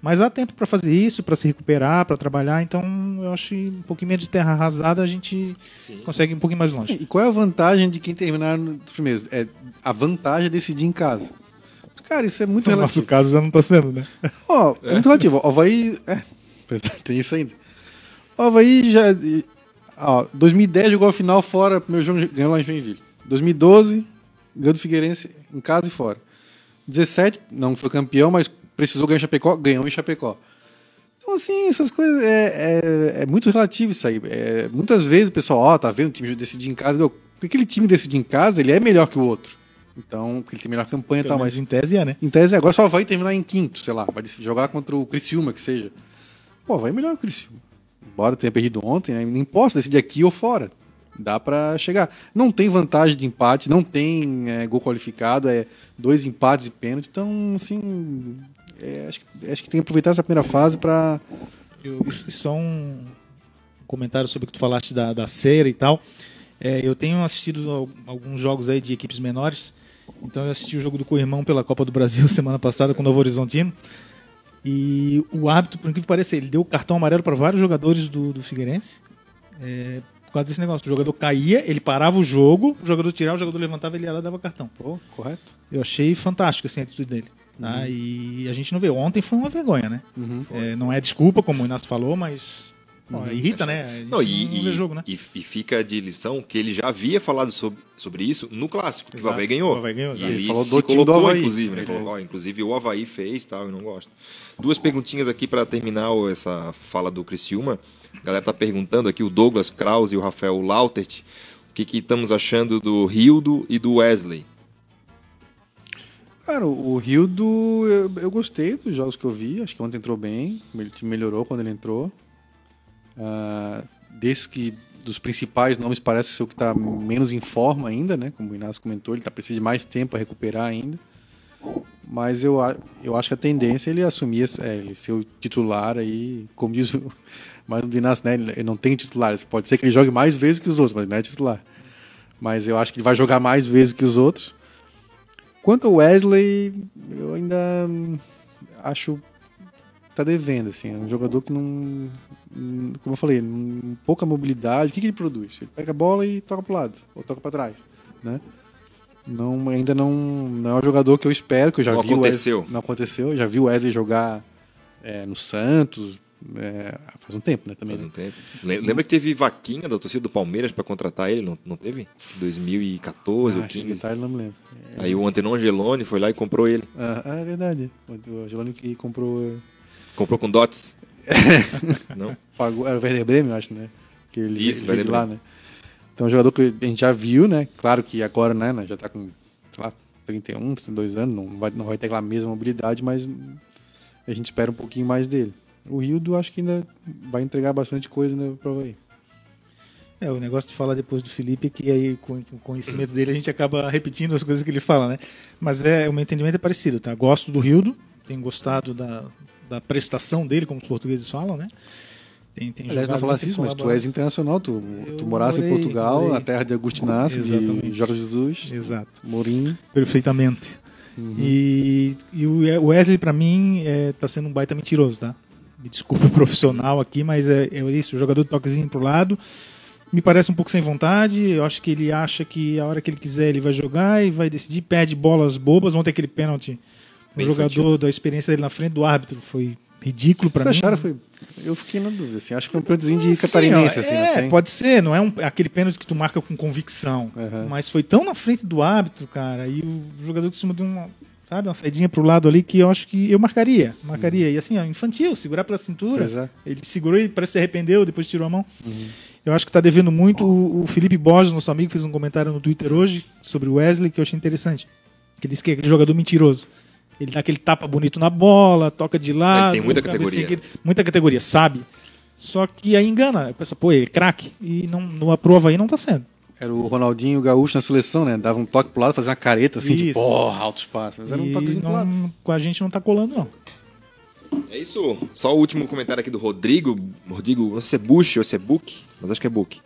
Mas há tempo pra fazer isso, pra se recuperar, pra trabalhar. Então, eu acho que um pouquinho menos de terra arrasada a gente Sim. consegue ir um pouquinho mais longe. E qual é a vantagem de quem terminar nos primeiros? É a vantagem é decidir em casa. Cara, isso é muito No nosso relativo. caso já não tá sendo, né? Ó, é muito relativo. O Havaí. É, tem isso ainda. O Havaí já. Ó, 2010 jogou a final fora, primeiro jogo ganhou lá em Joinville. 2012, ganhou do Figueirense em casa e fora. 17, não foi campeão, mas precisou ganhar em Chapecó, ganhou em Chapecó. Então, assim, essas coisas. É, é, é muito relativo isso aí. É, muitas vezes o pessoal, ó, tá vendo o time decidir em casa. Porque aquele time decidir em casa, ele é melhor que o outro. Então, porque ele tem melhor campanha e tal, mas em tese é, né? em tese, agora só vai terminar em quinto, sei lá. Vai jogar contra o Criciúma, que seja. Pô, vai melhor o Criciúma. Embora tenha perdido ontem, né? nem posso decidir aqui ou fora. Dá pra chegar. Não tem vantagem de empate, não tem é, gol qualificado, é dois empates e pênalti. Então, assim, é, acho, que- acho que tem que aproveitar essa primeira fase e só um comentário sobre o que tu falaste da, da cera e tal. É, eu tenho assistido al- alguns jogos aí de equipes menores. Então eu assisti o jogo do Corrimão pela Copa do Brasil semana passada com o Novo Horizontino. E o árbitro, por incrível que pareça, ele deu cartão amarelo para vários jogadores do, do Figueirense. É, por causa desse negócio. O jogador caía, ele parava o jogo, o jogador tirava, o jogador levantava, ele ia lá e dava cartão. Pô, correto. Eu achei fantástico assim, a atitude dele. Tá? E a gente não vê. Ontem foi uma vergonha, né? Uhum. É, não é desculpa, como o Inácio falou, mas pô, Uhum. irrita, né? Não, e, não vê e- jogo, né? e- e fica de lição que ele já havia falado sobre, sobre isso no clássico, que o Exato. Havaí ganhou. O Havaí ganhou, e ele, Ele falou se do time do colocou, Havaí. inclusive, né? Ele- Colocou, inclusive o Havaí fez tal, eu não gosto. Duas perguntinhas aqui para terminar o- essa fala do Criciúma. A galera tá perguntando aqui, o Douglas Krause e o Rafael Lautert, o que, que estamos achando do Rildo e do Wesley. Cara, o Rildo, eu, eu gostei dos jogos que eu vi. Acho que ontem entrou bem. Ele melhorou quando ele entrou. Desse que dos principais nomes parece ser o que está menos em forma ainda, né? Como o Inácio comentou, ele tá precisando de mais tempo para recuperar ainda. Mas eu, eu acho que a tendência é ele assumir é, ele ser o titular aí, como diz o mas o Inácio, né? Ele não tem titular. Pode ser que ele jogue mais vezes que os outros, mas não é titular. Mas eu acho que ele vai jogar mais vezes que os outros. Quanto ao Wesley, eu ainda acho que tá devendo, assim. É um jogador que não. Como eu falei, pouca mobilidade. O que, que ele produz? Ele pega a bola e toca pro lado, ou toca para trás, né? Não, ainda não, não é um jogador que eu espero, que eu já Não vi aconteceu. Wesley, não aconteceu. Eu já vi o Wesley jogar é, no Santos, é, faz um tempo, né? Também. Faz né? um tempo. Le- Lembra que teve vaquinha da torcida do Palmeiras para contratar ele? Não, não teve? 2014 ou Ah, esse 15. detalhe não me lembro. Aí o Antenon Angeloni foi lá e comprou ele. Ah, ah, é verdade. O Angeloni que comprou. é, Comprou com dots. não? Pagou, era o Werder Bremen, eu acho, né? Que ele, Isso, Werder lá, né? Então, é um jogador que a gente já viu, né? Claro que agora, né, já tá com, sei lá, 31, 32 anos, não vai, não vai ter aquela mesma mobilidade, mas a gente espera um pouquinho mais dele. O Rildo, acho que ainda vai entregar bastante coisa na prova aí. É, o negócio de falar depois do Felipe é que aí, com o conhecimento dele, a gente acaba repetindo as coisas que ele fala, né? Mas é, o meu entendimento é parecido, tá? Gosto do Rildo, tenho gostado da, da prestação dele, como os portugueses falam, né? Tem, tem Aliás, não falasse muito, isso, mas tu és internacional, tu, Eu tu morasse em Portugal, morei. na terra de de Exatamente. Jorge Jesus, Exato, Mourinho. perfeitamente. Uhum. E, e o Wesley, pra mim, é, tá sendo um baita mentiroso, tá? Me desculpa o profissional aqui, mas é, é isso, o jogador de toquezinho pro lado. Me parece um pouco sem vontade. Eu acho que ele acha que a hora que ele quiser ele vai jogar e vai decidir, perde bolas bobas. Ontem aquele pênalti, o Bem jogador infantil. da experiência dele na frente do árbitro foi ridículo pra Vocês mim. acharam? Foi... Eu fiquei na dúvida, assim. Acho que foi um pênaltizinho de catarinense, assim, é, não tem? pode ser, não é um, aquele pênalti que tu marca com convicção. Aham. Mas foi tão na frente do árbitro, cara, e o jogador que cima de uma, sabe, uma saidinha pro lado ali que eu acho que eu marcaria. Marcaria. E assim, ó, infantil, segurar pela cintura. É. Ele segurou e parece que se arrependeu, depois tirou a mão. Eu acho que tá devendo muito. O, o Felipe Borges, nosso amigo, fez um comentário no Twitter hoje sobre o Wesley que eu achei interessante. Que ele disse que é aquele jogador mentiroso. Ele dá aquele tapa bonito na bola, toca de lado. Ele tem muita categoria. muita categoria, sabe. Só que aí engana. A pessoa, pô, ele é craque. E não, numa prova aí não tá sendo. Era o Ronaldinho Gaúcho na seleção, né? Dava um toque pro lado, fazia uma careta assim, Isso. tipo, porra, alto espaço. Mas era um toquezinho pro lado. não, com a gente não tá colando, não. É isso. Só o último comentário aqui do Rodrigo. Rodrigo, não sei se é Bush ou se é Book, mas acho que é Book.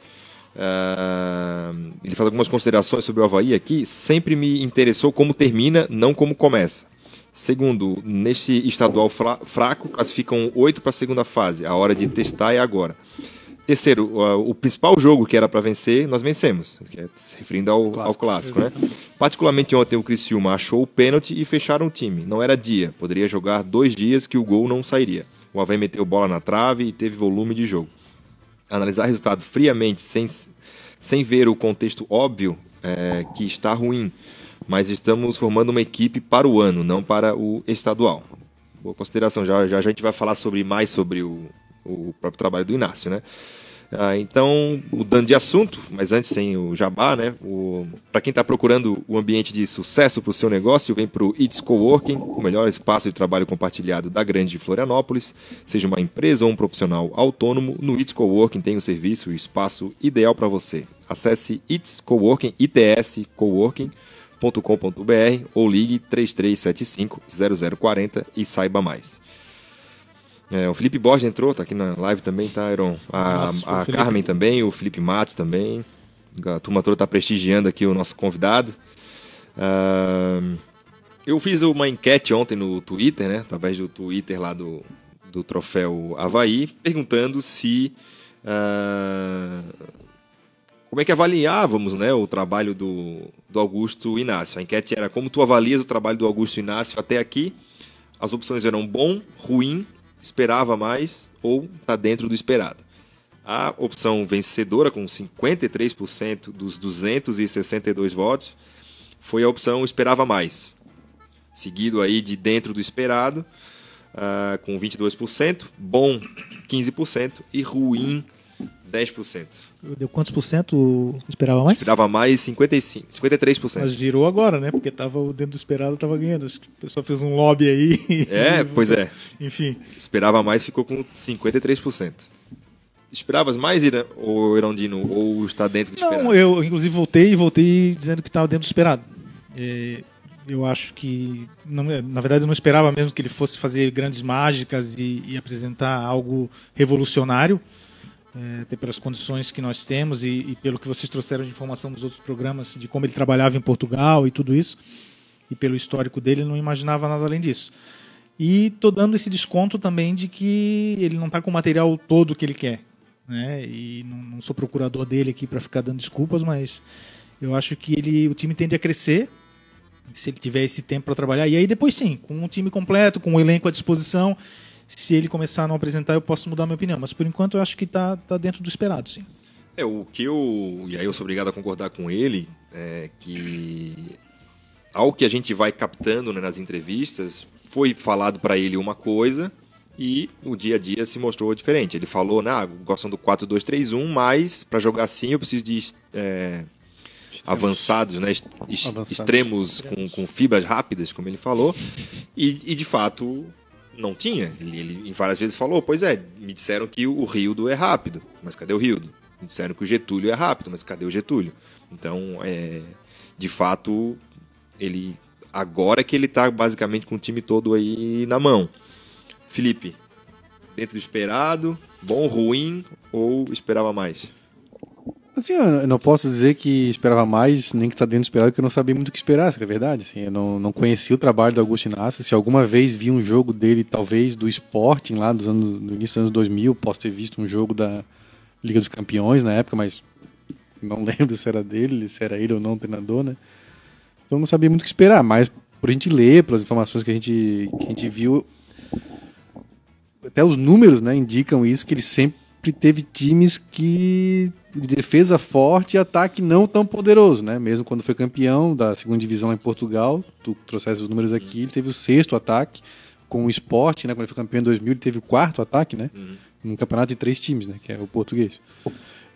Ah, ele faz algumas considerações sobre o Havaí aqui. Sempre me interessou como termina, não como começa. Segundo, neste estadual fra- fraco, classificam oito para a segunda fase. A hora de testar é agora. Terceiro, o principal jogo que era para vencer, nós vencemos. É se referindo ao ao clássico, né? Particularmente ontem o Criciúma achou o pênalti e fecharam o time. Não era dia, poderia jogar dois dias que o gol não sairia. O Havaí meteu bola na trave e teve volume de jogo. Analisar resultado friamente, sem, sem ver o contexto óbvio é, que está ruim, mas estamos formando uma equipe para o ano, não para o estadual. Boa consideração, já, já a gente vai falar sobre mais sobre o, o próprio trabalho do Inácio, né? Ah, então, mudando de assunto, mas antes sem o jabá, né? Para quem está procurando o ambiente de sucesso para o seu negócio, vem para o It's Coworking, o melhor espaço de trabalho compartilhado da grande de Florianópolis. Seja uma empresa ou um profissional autônomo, no It's Coworking tem o serviço e o espaço ideal para você. Acesse It's Coworking, ITS Coworking .com.br ou ligue 3375 0040 e saiba mais. É, o Felipe Borges entrou, tá aqui na live também, tá, Iron? A, Nossa, a Felipe. Carmen também, o Felipe Matos também. A turma toda tá prestigiando aqui o nosso convidado. Ah, eu fiz uma enquete ontem no Twitter, né? Através do Twitter lá do, do troféu Havaí, perguntando se. ah, como é que avaliávamos né, o trabalho do, do Augusto Inácio. A enquete era como tu avalias o trabalho do Augusto Inácio até aqui. As opções eram bom, ruim, esperava mais ou está dentro do esperado. A opção vencedora, com 53% dos 262 votos, foi a opção esperava mais. Seguido aí de dentro do esperado, ah, com 22%, bom 15% e ruim 10%. Deu quantos por cento esperava mais? Esperava mais 55, 53%. Mas virou agora, né? Porque tava dentro do esperado tava ganhando. Acho que o pessoal fez um lobby aí. É, pois é. Enfim. Esperava mais, ficou com 53%. Esperavas mais, Ira, ou Irondino, ou está dentro do esperado? Não, eu inclusive voltei e voltei dizendo que estava dentro do esperado. É, eu acho que, não, na verdade, eu não esperava mesmo que ele fosse fazer grandes mágicas e, e apresentar algo revolucionário, até pelas condições que nós temos e, e pelo que vocês trouxeram de informação dos outros programas, de como ele trabalhava em Portugal e tudo isso, e pelo histórico dele, não imaginava nada além disso. E tô dando esse desconto também de que ele não está com o material todo que ele quer. Né? E não, não sou procurador dele aqui para ficar dando desculpas, mas eu acho que ele, o time tende a crescer se ele tiver esse tempo para trabalhar. E aí depois sim, com um time completo, com o elenco à disposição, se ele começar a não apresentar, eu posso mudar minha opinião. Mas por enquanto eu acho que está tá dentro do esperado, sim. É, o que eu. E aí eu sou obrigado a concordar com ele, é que. Ao que a gente vai captando né, nas entrevistas, foi falado para ele uma coisa e o dia a dia se mostrou diferente. Ele falou, nah, gostam do 4-2-3-1, mas para jogar assim eu preciso de é, avançados, né, est- Avançados. extremos com, com fibras rápidas, como ele falou, e, e de fato não tinha. Ele, ele várias vezes falou, pois é, me disseram que o Rildo é rápido, mas cadê o Rildo? Me disseram que o Getúlio é rápido, mas cadê o Getúlio? Então, é, de fato, ele agora que ele tá basicamente com o time todo aí na mão. Felipe, dentro do esperado, bom, ruim ou esperava mais? Assim, eu não posso dizer que esperava mais, nem que está dentro do esperado, porque eu não sabia muito o que esperar, que é verdade. Assim, eu não, não conhecia o trabalho do Augusto Inácio. Se alguma vez vi um jogo dele, talvez do Sporting, lá dos anos, no início dos anos 2000, posso ter visto um jogo da Liga dos Campeões na época, mas não lembro se era dele, se era ele ou não o treinador, né? Então eu não sabia muito o que esperar, mas por a gente ler, pelas informações que a gente, que a gente viu, até os números né, indicam isso, que ele sempre teve times que defesa forte e ataque não tão poderoso, né? Mesmo quando foi campeão da segunda divisão em Portugal, tu trouxeste os números aqui, ele teve o sexto ataque com o Sport, né? Quando ele foi campeão em 2000, ele teve o quarto ataque, né? Num campeonato de três times, né? Que é o português.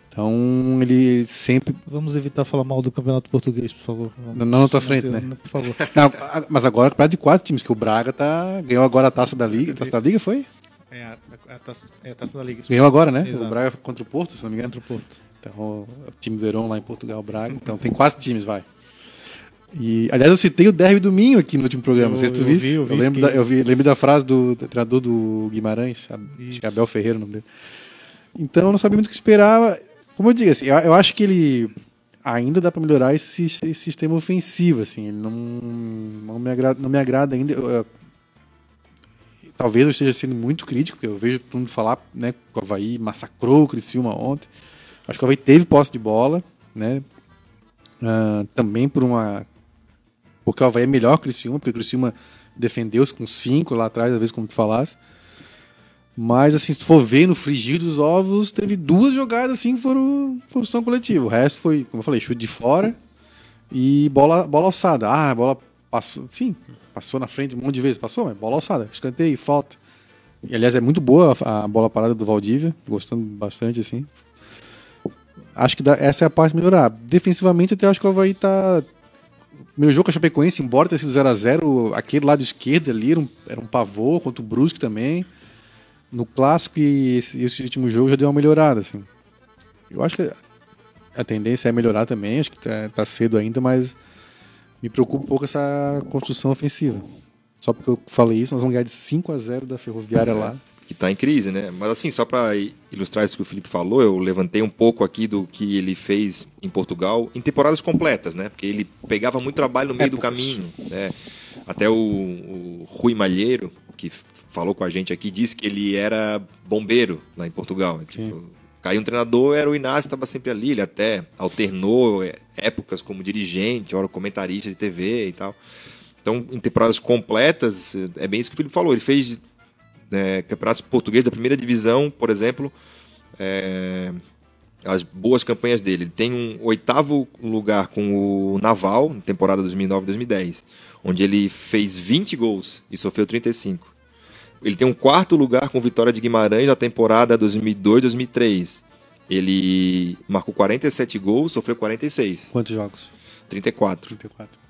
Então, ele sempre... Vamos evitar falar mal do campeonato português, por favor. Não, não na tua frente, né? Por favor. Não, mas agora, campeonato de quatro times, que o Braga tá, ganhou agora a taça da Liga. A taça da Liga foi? É a, a, a, taça, é a taça da Liga. Ganhou agora, né? Exato. O Braga contra o Porto, se não me engano. Contra o Porto. Então, o time do Heron lá em Portugal, Braga. Então, tem quatro times, vai. E, aliás, eu citei o Derby do Minho aqui no último programa. Eu- não sei se tu eu visse. vi, eu vi, lembro, fiquei- da, eu vi, lembro da frase do, do treinador do Guimarães, acho Isso. que é Abel Ferreira o nome dele. Então, eu não sabia muito o que esperava. Como eu digo, assim, eu, eu acho que ele ainda dá para melhorar esse, esse sistema ofensivo. Assim, ele não, não, me agrada, não me agrada ainda. Eu- eu- talvez eu esteja sendo muito crítico, porque eu vejo todo mundo falar né, que o Havaí massacrou o Criciúma ontem. Acho que o Havaí teve posse de bola, né? Ah, também por uma. Porque o Havaí é melhor que o Criciúma, porque o Criciúma defendeu-se com cinco lá atrás, às vezes, como tu falasse. Mas, assim, se for ver no frigir dos ovos, teve duas jogadas assim que foram função coletiva. O resto foi, como eu falei, chute de fora e bola, bola alçada. Ah, bola passou. Sim, passou na frente um monte de vezes. Passou, mas bola alçada. Escanteio, falta. E, aliás, é muito boa a, a bola parada do Valdívia. Gostando bastante, assim. Acho que dá- essa é a parte melhorar. Defensivamente, até acho que o Havaí tá. Primeiro jogo com a Chapecoense, embora tenha sido 0x0, aquele lado esquerdo ali era um, era um pavor, contra o Brusque também. No clássico e esse, esse último jogo já deu uma melhorada, assim. Eu acho que a tendência é melhorar também, acho que tá, tá cedo ainda, mas me preocupa um pouco essa construção ofensiva. Só porque eu falei isso, nós vamos ganhar de 5 a 0 da Ferroviária lá. Que está em crise, né? Mas assim, só para ilustrar isso que o Felipe falou, eu levantei um pouco aqui do que ele fez em Portugal em temporadas completas, né? Porque ele pegava muito trabalho no meio do caminho, né? Até o, o Rui Malheiro, que falou com a gente aqui, disse que ele era bombeiro lá em Portugal. né? Tipo, caiu um treinador, era o Inácio, estava sempre ali, ele até alternou é, épocas como dirigente, hora comentarista de TV e tal. Então, em temporadas completas, é bem isso que o Felipe falou. Ele fez né, campeonatos portugueses da primeira divisão, por exemplo, é, as boas campanhas dele. Ele tem um oitavo lugar com o Naval, na temporada 2009-2010, onde ele fez 20 gols e sofreu 35. Ele tem um quarto lugar com Vitória de Guimarães na temporada 2002-2003. Ele marcou 47 gols, sofreu 46. Quantos jogos? 34. 34.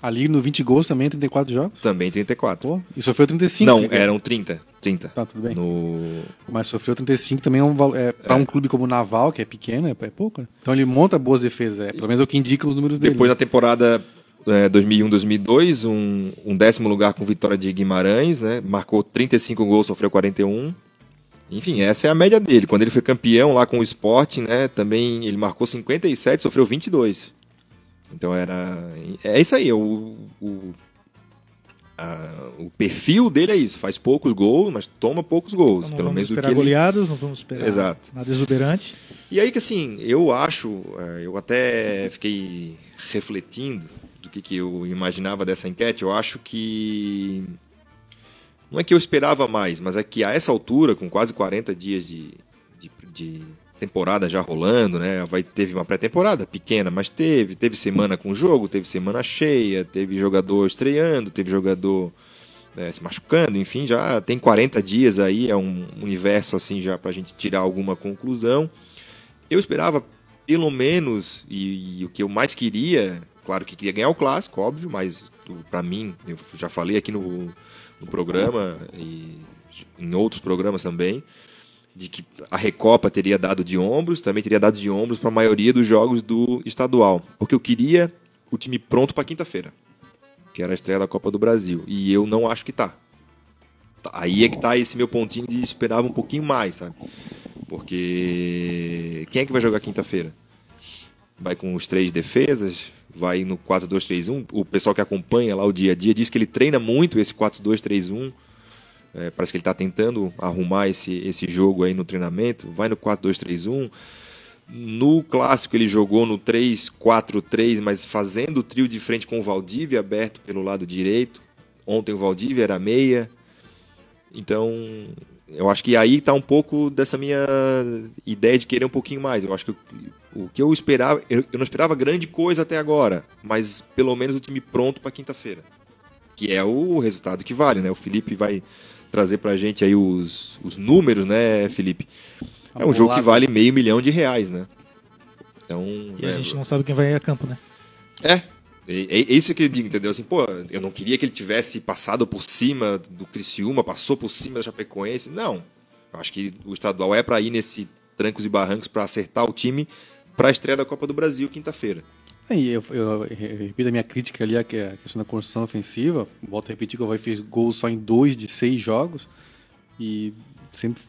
Ali no 20 gols também, 34 jogos? Também 34. Pô, e sofreu 35. Não, né? eram 30. 30. Tá, tudo bem. No... Mas sofreu 35 também é um é, para um clube como o Naval, que é pequeno, é, é pouco, né? Então ele monta boas defesas, é, pelo menos é o que indica os números dele. Depois, na temporada é, 2001-2002, um, um décimo lugar com Vitória de Guimarães, né? Marcou 35 gols, sofreu 41. Enfim, essa é a média dele. Quando ele foi campeão lá com o Sport, né? Também ele marcou 57, sofreu 22. Então era. É isso aí. O, o, a- o perfil dele é isso. Faz poucos gols, mas toma poucos gols. Então não pelo vamos menos esperar ele goleadas, não vamos esperar Exato. nada exuberante. e aí que assim, eu acho, eh, eu até fiquei refletindo do que, que eu imaginava dessa enquete, eu acho que não é que eu esperava mais, mas é que a essa altura, com quase 40 dias de, de, de temporada já rolando, né? Vai, teve uma pré-temporada pequena, mas teve. Teve semana com jogo, teve semana cheia, teve jogador estreando, teve jogador eh, se machucando, enfim, já tem 40 dias aí, é um universo assim já pra gente tirar alguma conclusão. Eu esperava pelo menos, e, e o que eu mais queria, claro que queria ganhar o clássico, óbvio, mas pra mim, eu já falei aqui no, no programa e em outros programas também, de que a Recopa teria dado de ombros, também teria dado de ombros para a maioria dos jogos do estadual, porque eu queria o time pronto para quinta-feira, que era a estreia da Copa do Brasil, e eu não acho que tá. Tá, Aí é que tá esse meu pontinho de esperava um pouquinho mais, sabe? Porque quem é que vai jogar quinta-feira? Vai com os três defesas, vai no 4-2-3-1. O pessoal que acompanha lá o dia a dia diz que ele treina muito esse 4-2-3-1. É, parece que ele está tentando arrumar esse, esse jogo aí no treinamento. Vai no 4-2-3-1. No clássico ele jogou no 3-4-3, mas fazendo o trio de frente com o Valdívia aberto pelo lado direito. Ontem o Valdívia era meia. Então, eu acho que aí está um pouco dessa minha ideia de querer um pouquinho mais. Eu acho que o, que eu esperava, eu, eu não esperava grande coisa até agora, mas pelo menos o time pronto para quinta-feira, que é o resultado que vale, né? O Felipe vai trazer pra gente aí os, os números, né, Felipe? É um jogo que vale meio milhão de reais, né? Então, E a é, gente não sabe quem vai a campo, né? é, É, é isso que eu digo, entendeu? Assim, pô, eu não queria que ele tivesse passado por cima do Criciúma, passou por cima da Chapecoense. Não. Eu acho que o estadual é para ir nesse trancos e barrancos para acertar o time para a estreia da Copa do Brasil quinta-feira. Aí eu, eu, eu, repito a minha crítica ali, a questão da construção ofensiva. Volto a repetir que o Havaí fez gols só em dois de seis jogos. E sempre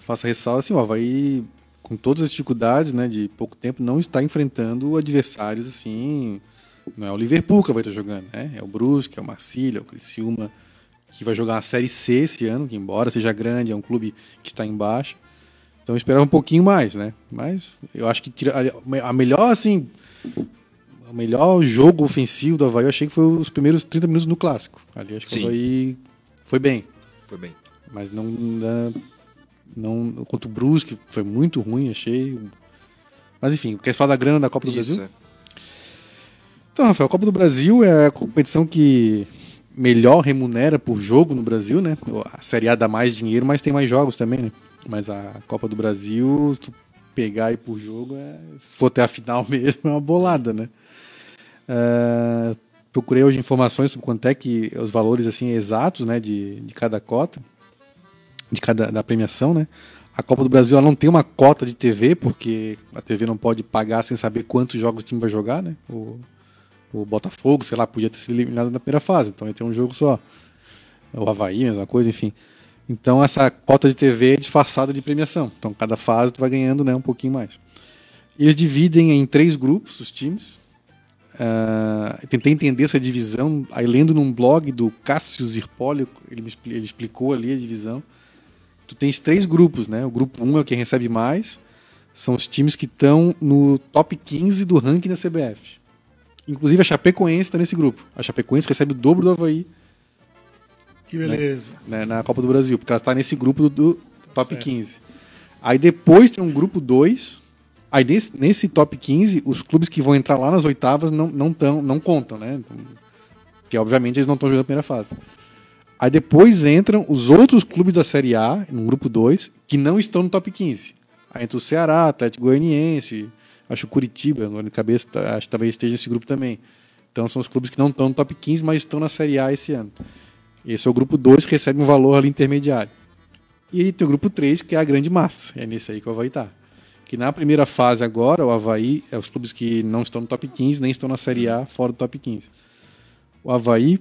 faço ressalva assim, o Havaí, com todas as dificuldades né, de pouco tempo, não está enfrentando adversários assim. Não é o Liverpool que vai estar jogando, né? É o Brusque, é o Marcília, é o Criciúma, que vai jogar a Série C esse ano, que embora seja grande, é um clube que está embaixo. Então eu esperava um pouquinho mais, né? Mas eu acho que a melhor, assim, o melhor jogo ofensivo do Havaí, eu achei que foi os primeiros 30 minutos no clássico. Ali acho que Sim. o Havaí foi bem. Foi bem. Mas não, não. Contra o Brusque foi muito ruim, achei. Mas enfim, quer falar da grana da Copa do Isso, Brasil? É. Então, Rafael, a Copa do Brasil é a competição que melhor remunera por jogo no Brasil, né? A Série A dá mais dinheiro, mas tem mais jogos também, né? Mas a Copa do Brasil, tu pegar aí por jogo, é... se for até a final mesmo, é uma bolada, né? Uh, procurei hoje informações sobre quanto é que os valores assim exatos, né, de, de cada cota de cada da premiação, né? A Copa do Brasil ela não tem uma cota de TV, porque a TV não pode pagar sem saber quantos jogos o time vai jogar, né? O, o Botafogo, sei lá, podia ter sido eliminado na primeira fase, então ia ter um jogo só. O Havaí, mesma coisa, enfim. Então essa cota de TV é disfarçada de premiação. Então cada fase tu vai ganhando né, um pouquinho mais. Eles dividem em três grupos os times. Uh, tentei entender essa divisão, aí lendo num blog do Cássio Zirpoli, ele, ele explicou ali a divisão tu tens três grupos, né? O grupo 1 é o que recebe mais, são os times que estão no top 15 do ranking da CBF. Inclusive a Chapecoense está nesse grupo. A Chapecoense recebe o dobro do Havaí. Que beleza. Né, na Copa do Brasil, porque ela está nesse grupo do, do top certo. 15. Aí depois tem um grupo 2. Aí nesse, nesse top 15, os clubes que vão entrar lá nas oitavas não, não, tão, não contam, né? Então, porque obviamente eles não estão jogando a primeira fase. Aí depois entram os outros clubes da Série A, no grupo 2, que não estão no top 15. Aí entra o Ceará, Atlético Goianiense, acho o Curitiba, agora de cabeça, tá, acho que talvez esteja nesse grupo também. Então são os clubes que não estão no top 15, mas estão na Série A esse ano. Esse é o grupo 2 que recebe um valor ali intermediário. E aí tem o grupo 3, que é a grande massa. É nesse aí que o Havaí está. Que na primeira fase agora, o Havaí é os clubes que não estão no top 15, nem estão na Série A, fora do top 15. O Havaí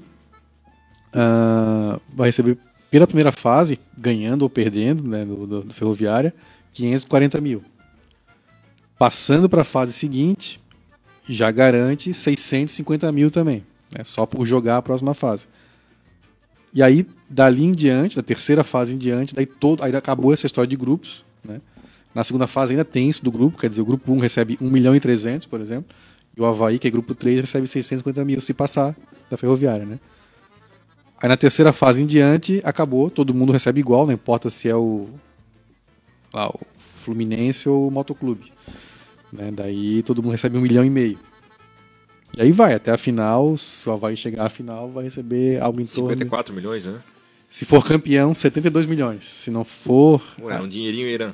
uh, vai receber pela primeira fase, ganhando ou perdendo né, do, do, do Ferroviária, 540 mil. Passando para a fase seguinte, já garante 650 mil também, né, só por jogar a próxima fase. E aí, dali em diante, da terceira fase em diante, daí todo, aí acabou essa história de grupos. Né? Na segunda fase ainda tem isso do grupo, quer dizer, o grupo 1 recebe 1 milhão e 300, por exemplo, e o Havaí, que é grupo 3, recebe 650 mil se passar da Ferroviária. Né? Aí na terceira fase em diante, acabou, todo mundo recebe igual, não importa se é o, lá, o Fluminense ou o Motoclube. Né? Daí todo mundo recebe um milhão e meio. E aí vai, até a final, se o Havaí chegar à final, vai receber algo em 54 torno... milhões, né? Se for campeão, 72 milhões. Se não for... Ué, um dinheirinho, Irã.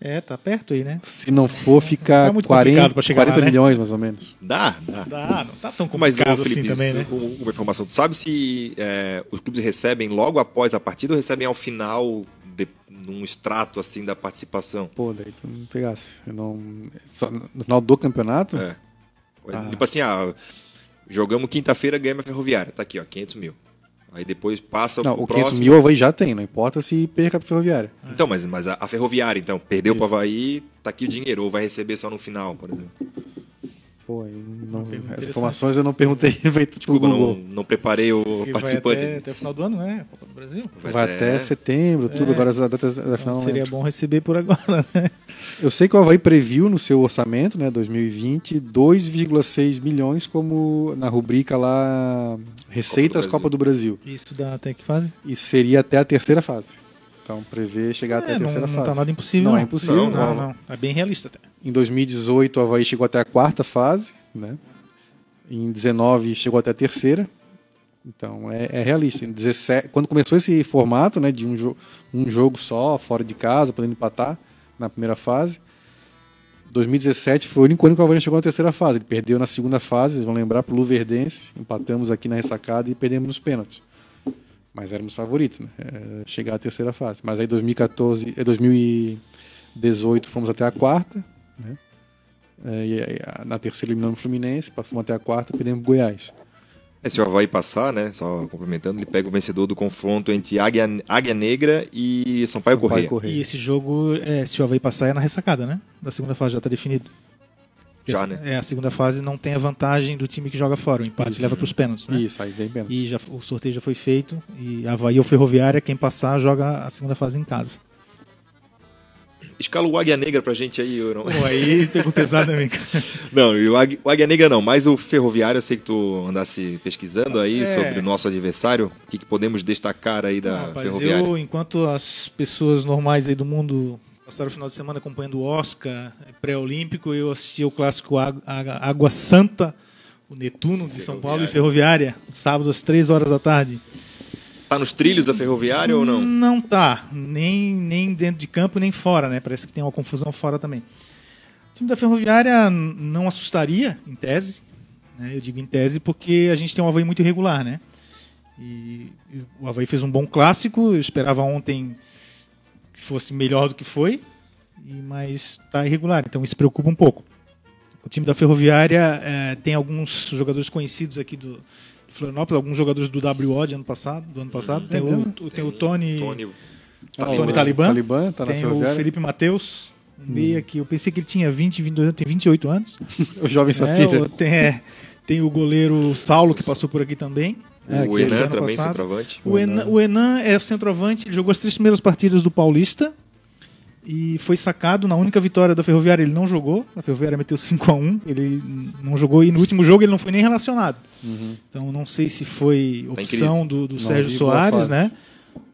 É, tá perto aí, né? Se não for, fica tá 40, chegar 40 lá, né? milhões, mais ou menos. Dá, dá. Dá, não tá tão complicado Mas, ô, Felipe, assim também, né? Uma informação, tu sabe se é, os clubes recebem logo após a partida ou recebem ao final, de, num extrato, assim, da participação? Pô, daí tu não pegasse. Eu não... Só no final do campeonato? É. Ah. Tipo assim, ah, jogamos quinta-feira, ganhamos a Ferroviária. Tá aqui, ó, 500 mil. Aí depois passa não, o 500 próximo. mil o Havaí já tem, não importa se perca para ferroviária. Então, mas, mas a, a ferroviária, então, perdeu para o Havaí, tá aqui o dinheiro, ou vai receber só no final, por exemplo. Pô, não, essas informações eu não perguntei. Desculpa, não, não preparei o e participante. Vai até, até, o final do ano, né? Copa do Brasil. Vai, vai até... até... setembro, tudo. É. Agora as datas da então, final. Seria bom receber por agora, né? Eu sei que o Havaí previu no seu orçamento, né, 2020, 2,6 milhões como na rubrica lá Receitas Copa do Brasil. Copa do Brasil. Isso dá até que fase? Isso seria até a terceira fase. Então, prever chegar é, até a terceira não, fase. Não está nada impossível. Não, não, é impossível. Não, não, não, É bem realista até. Em 2018, o Havaí chegou até a quarta fase, né? Em 19 chegou até a terceira. Então é, é realista. Em 17, quando começou esse formato, né, de um, jo um jogo só, fora de casa, podendo empatar na primeira fase, 2017 foi o único ano que o Havaí chegou na terceira fase. Ele perdeu na segunda fase, vão lembrar, pro Luverdense. Empatamos aqui na ressacada e perdemos nos pênaltis. Mas éramos favoritos, né? É, chegar à terceira fase. Mas aí 2014, é 2018 fomos até a quarta, né? É, e na terceira eliminamos o Fluminense, fomos até a quarta perdemos pro Goiás. É, se o Havaí passar, né? Só complementando, ele pega o vencedor do confronto entre Águia, Águia Negra e Sampaio Sampaio Correia. Correia. E esse jogo, é, se o Havaí passar, é na ressacada, né? Da segunda fase já está definido. Já, Essa- né? É, a segunda fase não tem a vantagem do time que joga fora. O empate Isso. leva para os pênaltis, né? Isso, aí vem pênalti. E já, o sorteio já foi feito. E Havaí ou Ferroviária, quem passar, joga a segunda fase em casa. Escala o Águia Negra pra gente aí, eu não. Pô, aí pegou pesado, né, amigo? Não, e o Águia, o Águia Negra não, mas o Ferroviário, eu sei que tu andasse pesquisando aí É. sobre o nosso adversário. O que, que podemos destacar aí da Não, rapaz, Ferroviária? eu, enquanto as pessoas normais aí do mundo passaram o final de semana acompanhando o Oscar pré-olímpico, eu assisti o clássico Água, Água- Água Santa, o Netuno de São Paulo e Ferroviária, sábado às três horas da tarde. Tá nos trilhos da Ferroviária ou não? Não tá, nem, nem dentro de campo, nem fora, né? Parece que tem uma confusão fora também. O time da Ferroviária não assustaria, em tese. Né? Eu digo em tese porque a gente tem um Havaí muito irregular, né? E, o Havaí fez um bom clássico, eu esperava ontem que fosse melhor do que foi, mas está irregular, então isso preocupa um pouco. O time da Ferroviária eh, tem alguns jogadores conhecidos aqui do Florianópolis, alguns jogadores do WO de ano passado, do ano passado. tem, o, tem o Tony, Tony. Tony o Talibã. Talibã, tá na tem o. Felipe Matheus, um meia que eu pensei que ele tinha 20, 22 anos, tem 28 anos. O jovem É, Safira. o- tem, é, tem o goleiro Saulo, que passou por aqui também. É, o Enan também, passado. centroavante. O Enan, o Enan é o centroavante, ele jogou as três primeiras partidas do Paulista e foi sacado na única vitória da Ferroviária. Ele não jogou, a Ferroviária meteu 5 a 1 ele não jogou e no último jogo ele não foi nem relacionado. Uhum. Então não sei se foi Tá opção do, do Não Sérgio Soares, né?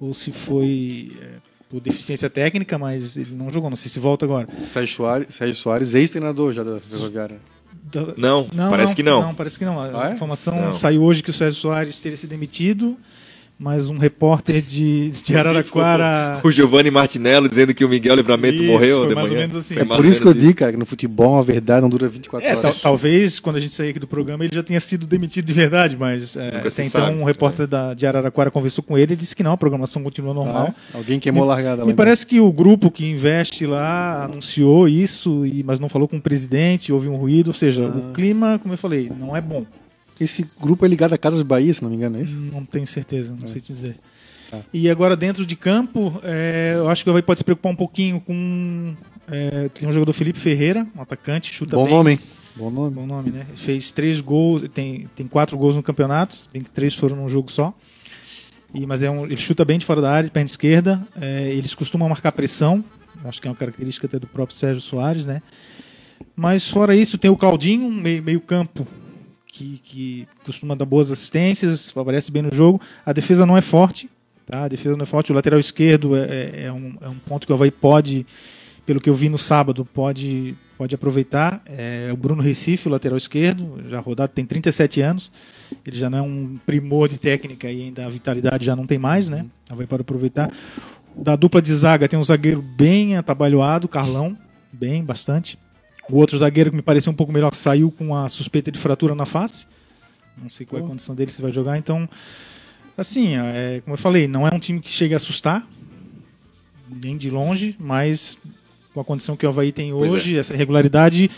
Ou se foi é, por deficiência técnica, mas ele não jogou. Não sei se volta agora. Sérgio Soares, Sérgio Soares É. ex-treinador já da Ferroviária. Da- Não, parece que não. Não, parece que não. A Ah, é? informação Não. saiu hoje que o Sérgio Soares teria sido demitido, mas um repórter de, de Araraquara. O Giovanni Martinello dizendo que o Miguel Livramento Isso, morreu mais ou menos assim. Foi É mais Por isso que eu digo, cara, que no futebol a verdade não dura 24 É, tal- horas. talvez quando a gente sair aqui do programa ele já tenha sido demitido de verdade, mas é, até então sabe, um repórter da, de Araraquara conversou com ele e disse que não, a programação continua normal. Ah, é? Alguém queimou a largada lá. Me parece que o grupo que investe lá anunciou isso, e, mas não falou com o presidente, houve um ruído, ou seja, Ah. o clima, como eu falei, não é bom. Esse grupo é ligado a Casas Bahia, se não me engano, é isso? Não tenho certeza, não sei te dizer. Tá. E agora dentro de campo, é, eu acho que o Havaí pode se preocupar um pouquinho com. é, tem um jogador Felipe Ferreira, um atacante, chuta Bom bem. nome? Bom nome. Bom nome, né? Fez três gols, tem, tem quatro gols no campeonato, bem que três foram num jogo só. E, mas é um, ele chuta bem de fora da área, de perna esquerda. É, eles costumam marcar pressão, acho que é uma característica até do próprio Sérgio Soares, né? Mas fora isso, tem o Claudinho, meio, meio campo, que, que costuma dar boas assistências, aparece bem no jogo. A defesa não é forte, tá? A defesa não é forte. O lateral esquerdo é, é- é um, é um ponto que o Havaí pode, pelo que eu vi no sábado, pode, pode aproveitar. É o Bruno Recife, o lateral esquerdo, já rodado, tem 37 anos. Ele já não é um primor de técnica e ainda a vitalidade já não tem mais, né? O Havaí pode aproveitar. Da dupla de zaga tem um zagueiro bem atabalhoado, Carlão, bem, bastante. O outro zagueiro que me pareceu um pouco melhor saiu com a suspeita de fratura na face. Não sei qual é a condição dele, se vai jogar. Então, assim, é, como eu falei, não é um time que chega a assustar, nem de longe, mas com a condição que o Havaí tem Pois hoje, essa regularidade.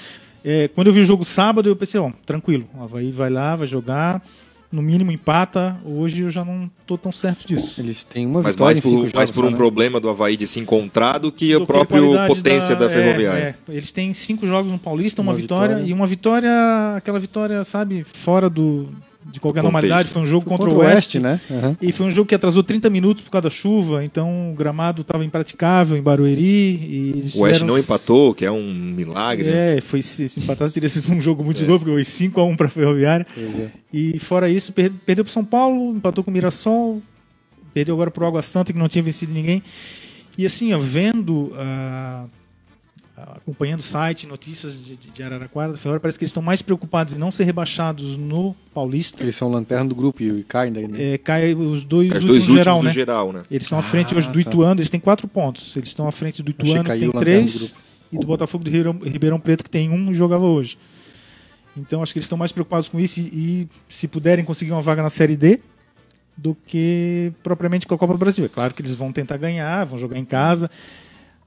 é, quando eu vi o jogo sábado, eu pensei, ó, tranquilo, o Havaí vai lá, vai jogar, no mínimo empata. Hoje eu já não tô tão certo disso. Eles têm uma Mas vitória mais em cinco por, jogos mais por um né? problema do Havaí de se encontrar do que a Do que própria potência da, é, Ferroviária. é. eles têm cinco jogos no Paulista, uma, Uma vitória, vitória. e uma vitória, aquela vitória, sabe, fora do, de qualquer Do normalidade. contexto. Foi um jogo contra, o Oeste, né? Aham. E foi um jogo que atrasou 30 minutos por causa da chuva, então o gramado estava impraticável em Barueri. E O Oeste não empatou, que é um milagre. né? É, foi, se, se empatasse teria sido um jogo muito É. louco, porque foi 5x1 para a Ferroviária. É. E fora isso, per- perdeu para São Paulo, empatou com o Mirassol, perdeu agora para o Água Santa, que não tinha vencido ninguém. E assim, ó, vendo, ah, acompanhando o site, notícias de, de- Araraquara, da Ferroviária, parece que eles estão mais preocupados em não ser rebaixados no Paulista. Eles são lanterna do grupo e caem daí, né? É, cai os dois, Os dois últimos geral, do né? geral, né? Eles estão à frente Ah, hoje do tá. Ituano, eles têm quatro pontos. Eles estão à frente do Ituano, que tem do três, grupo. e do Botafogo do Ribeirão, Ribeirão Preto, que tem um e jogava hoje. Então acho que eles estão mais preocupados com isso e, e, se puderem conseguir uma vaga na Série D do que propriamente com a Copa do Brasil. É claro que eles vão tentar ganhar, vão jogar em casa.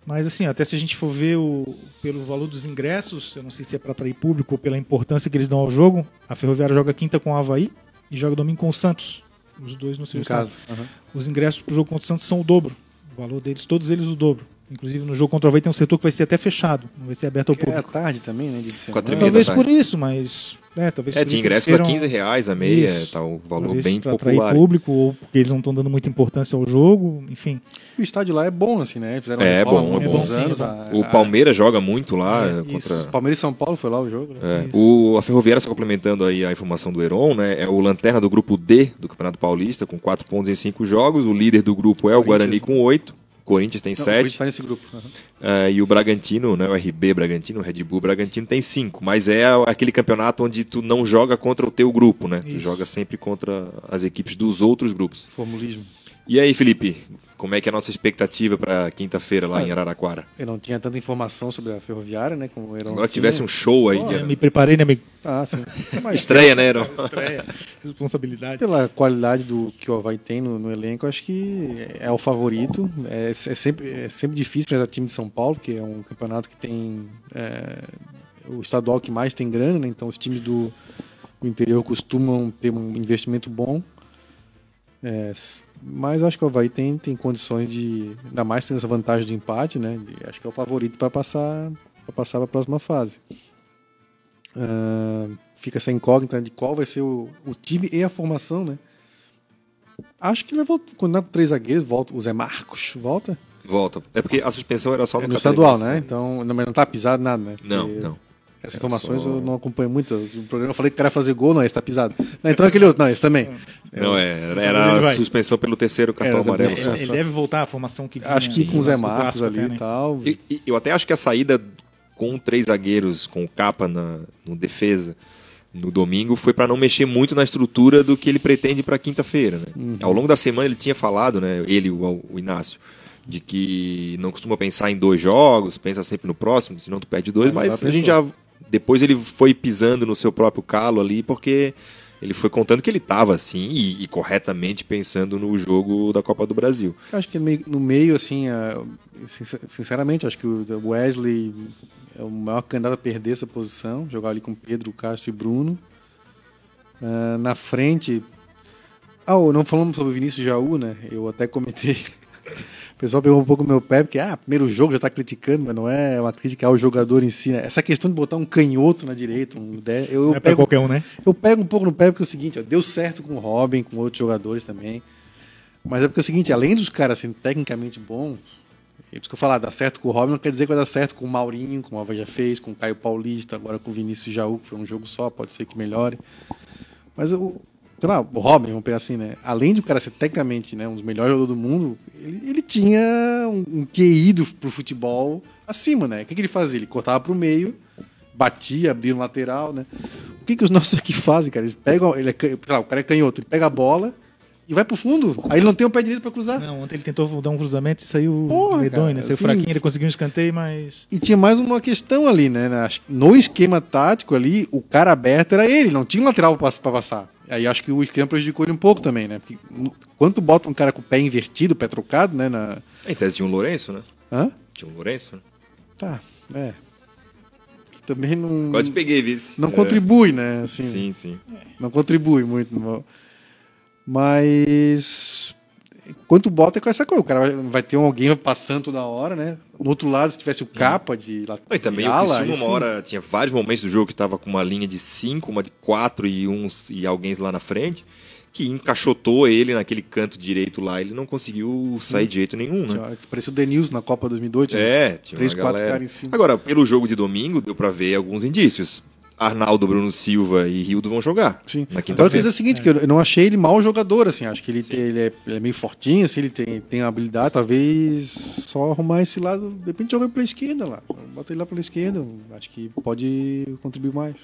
Mas assim, até se a gente for ver o, pelo valor dos ingressos, eu não sei se é para atrair público ou pela importância que eles dão ao jogo, a Ferroviária joga quinta com o Havaí e joga domingo com o Santos. Os dois no seu Em estado. casa. Uhum. Os ingressos para o jogo contra o Santos são o dobro. O valor deles, todos eles o dobro. Inclusive no jogo contra o Havaí tem um setor que vai ser até fechado, não vai ser aberto ao É à público. tarde também, né? De. Quatro e Talvez por isso, mas. É, talvez É, de eles a queiram- 15 reais a meia, Isso. tá um valor talvez bem pra atrair popular. público, ou porque eles não estão dando muita importância ao jogo, enfim. O estádio lá é bom, assim, né? Fizeram É, reforma bom, há é alguns bom. anos. Sim, é a- O a- Palmeiras joga muito lá É, contra. isso. Palmeiras e São Paulo foi lá o jogo, né? É, o, a Ferroviária, só complementando aí a informação do Heron, né, é o lanterna do grupo D do Campeonato Paulista, com 4 pontos em 5 jogos. O líder do grupo é o. Guarani com 8. O Corinthians tem Não, o 7. Corinthians tá nesse grupo. Uhum. É, e o Bragantino, né, o RB Bragantino, o Red Bull Bragantino tem cinco, mas é aquele campeonato onde tu não joga contra o teu grupo, né? Tu Isso. joga sempre contra as equipes dos outros grupos. Formulismo. E aí, Felipe, como é que é a nossa expectativa para quinta-feira lá em Araraquara? Eu não tinha tanta informação sobre a ferroviária, né? Como o Agora que tinha. tivesse um show aí. De- eu me preparei, né, amigo? Ah, sim. Estreia, né, Heron? Estreia, responsabilidade. Pela qualidade do que o Havaí tem no, no elenco, acho que é o favorito. É, é sempre, é sempre difícil enfrentar time de São Paulo, porque é um campeonato que tem é, o estadual que mais tem grana, né? Então os times do, do interior costumam ter um investimento bom. É, mas acho que o Havaí tem, tem condições de. Ainda mais tendo essa vantagem do empate, né? de- acho que é o favorito para passar para passar a próxima fase. Ah, fica essa incógnita de qual vai ser o, o time e a formação, né? Acho que ele vai voltar. Quando com três zagueiros, volta. O Zé Marcos volta. Volta. É porque a suspensão era só É no, no estadual, Catarinense, né? Então, não, mas não tá pisado nada, né? Não, Porque não. Essas É informações só- eu não acompanho muito. No programa eu falei que o cara ia fazer gol, não, esse tá pisado. Não, então aquele outro, não, esse também. Não, é, era, ele a suspensão pelo terceiro cartão amarelo. é. Ele só- deve voltar à formação que vinha Acho que com o Zé Marcos ali até, e né? tal. E- e eu até acho que a saída com três zagueiros, com o capa na, no defesa, no domingo, foi para não mexer muito na estrutura do que ele pretende para quinta-feira. Né? Uhum. Ao longo da semana ele tinha falado, né, ele, o, o Inácio, de que não costuma pensar em dois jogos, pensa sempre no próximo, senão tu perde dois, É, mas a gente já. Depois ele foi pisando no seu próprio calo ali, porque ele foi contando que ele estava assim e, e corretamente pensando no jogo da Copa do Brasil. Acho que no meio, assim, sincer- sinceramente, acho que o Wesley é o maior candidato a perder essa posição. Jogar ali com Pedro, Castro e Bruno. Ah, na frente. Ah, não falamos sobre o Vinícius Jaú, né? Eu até comentei. O pessoal pegou um pouco no meu pé, porque, ah, primeiro jogo já tá criticando, mas não é uma crítica ao jogador em si, né? Essa questão de botar um canhoto na direita, um dez, eu, Não eu é pego, qualquer um, né? eu pego um pouco no pé porque é o seguinte, ó, deu certo com o Robin, com outros jogadores também. Mas é porque é o seguinte, além dos caras serem tecnicamente bons, é por isso que eu falar, dá certo com o Robin não quer dizer que vai dar certo com o Maurinho, como o Ava já fez, com o Caio Paulista, agora com o Vinícius Jaú, que foi um jogo só, pode ser que melhore. Mas o, sei lá, o Robin, vamos pegar assim, né? Além de o cara ser tecnicamente né, um dos melhores jogadores do mundo, ele, ele tinha um, um QI do, pro futebol acima, né? O que, que ele fazia? Ele cortava pro meio, batia, abria no lateral, né? O que, que os nossos aqui fazem, cara? Eles pegam, ele é, lá, o cara é canhoto, ele pega a bola e vai pro fundo. Aí ele não tem o pé direito pra cruzar. Não, ontem ele tentou dar um cruzamento e saiu Porra, medonho, cara, né? Saiu assim- fraquinho, ele conseguiu um escanteio, mas. E tinha mais uma questão ali, né? No esquema tático ali, o cara aberto era ele, não tinha um lateral pra, pra passar. Aí acho que o esquema prejudicou ele um pouco também, né? Porque quando bota um cara com o pé invertido, pé trocado, né? Na... Em tese tinha um Lourenço, né? Hã? Tinha um Lourenço, né? Tá, é. Também não. Quase peguei, vice. Não É. contribui, né? Assim, Sim, sim. Não contribui muito. Mas. Tu bota é com essa coisa, o cara vai, vai ter um alguém passando toda hora, né? No outro lado, se tivesse o capa de lá. E também de o ala, Criciúma, aí uma sim. hora, tinha vários momentos do jogo que tava com uma linha de cinco, uma de quatro e uns e alguém lá na frente, que encaixotou ele naquele canto direito lá, ele não conseguiu sair de jeito nenhum, né? Tinha- Parecia o Denilson na Copa 2002. tinha É, tinha Três, quatro caras em cima. Agora, pelo jogo de domingo, deu pra ver alguns indícios. Arnaldo, Bruno Silva e Rildo vão jogar Sim. na Agora eu quinta-feira. o seguinte, que eu não achei ele mau jogador, assim, acho que ele, tem- ele, é, ele é meio fortinho, assim, ele tem, tem habilidade, talvez só arrumar esse lado, de repente joga ele pela esquerda lá, bota ele lá pela esquerda, acho que pode contribuir mais.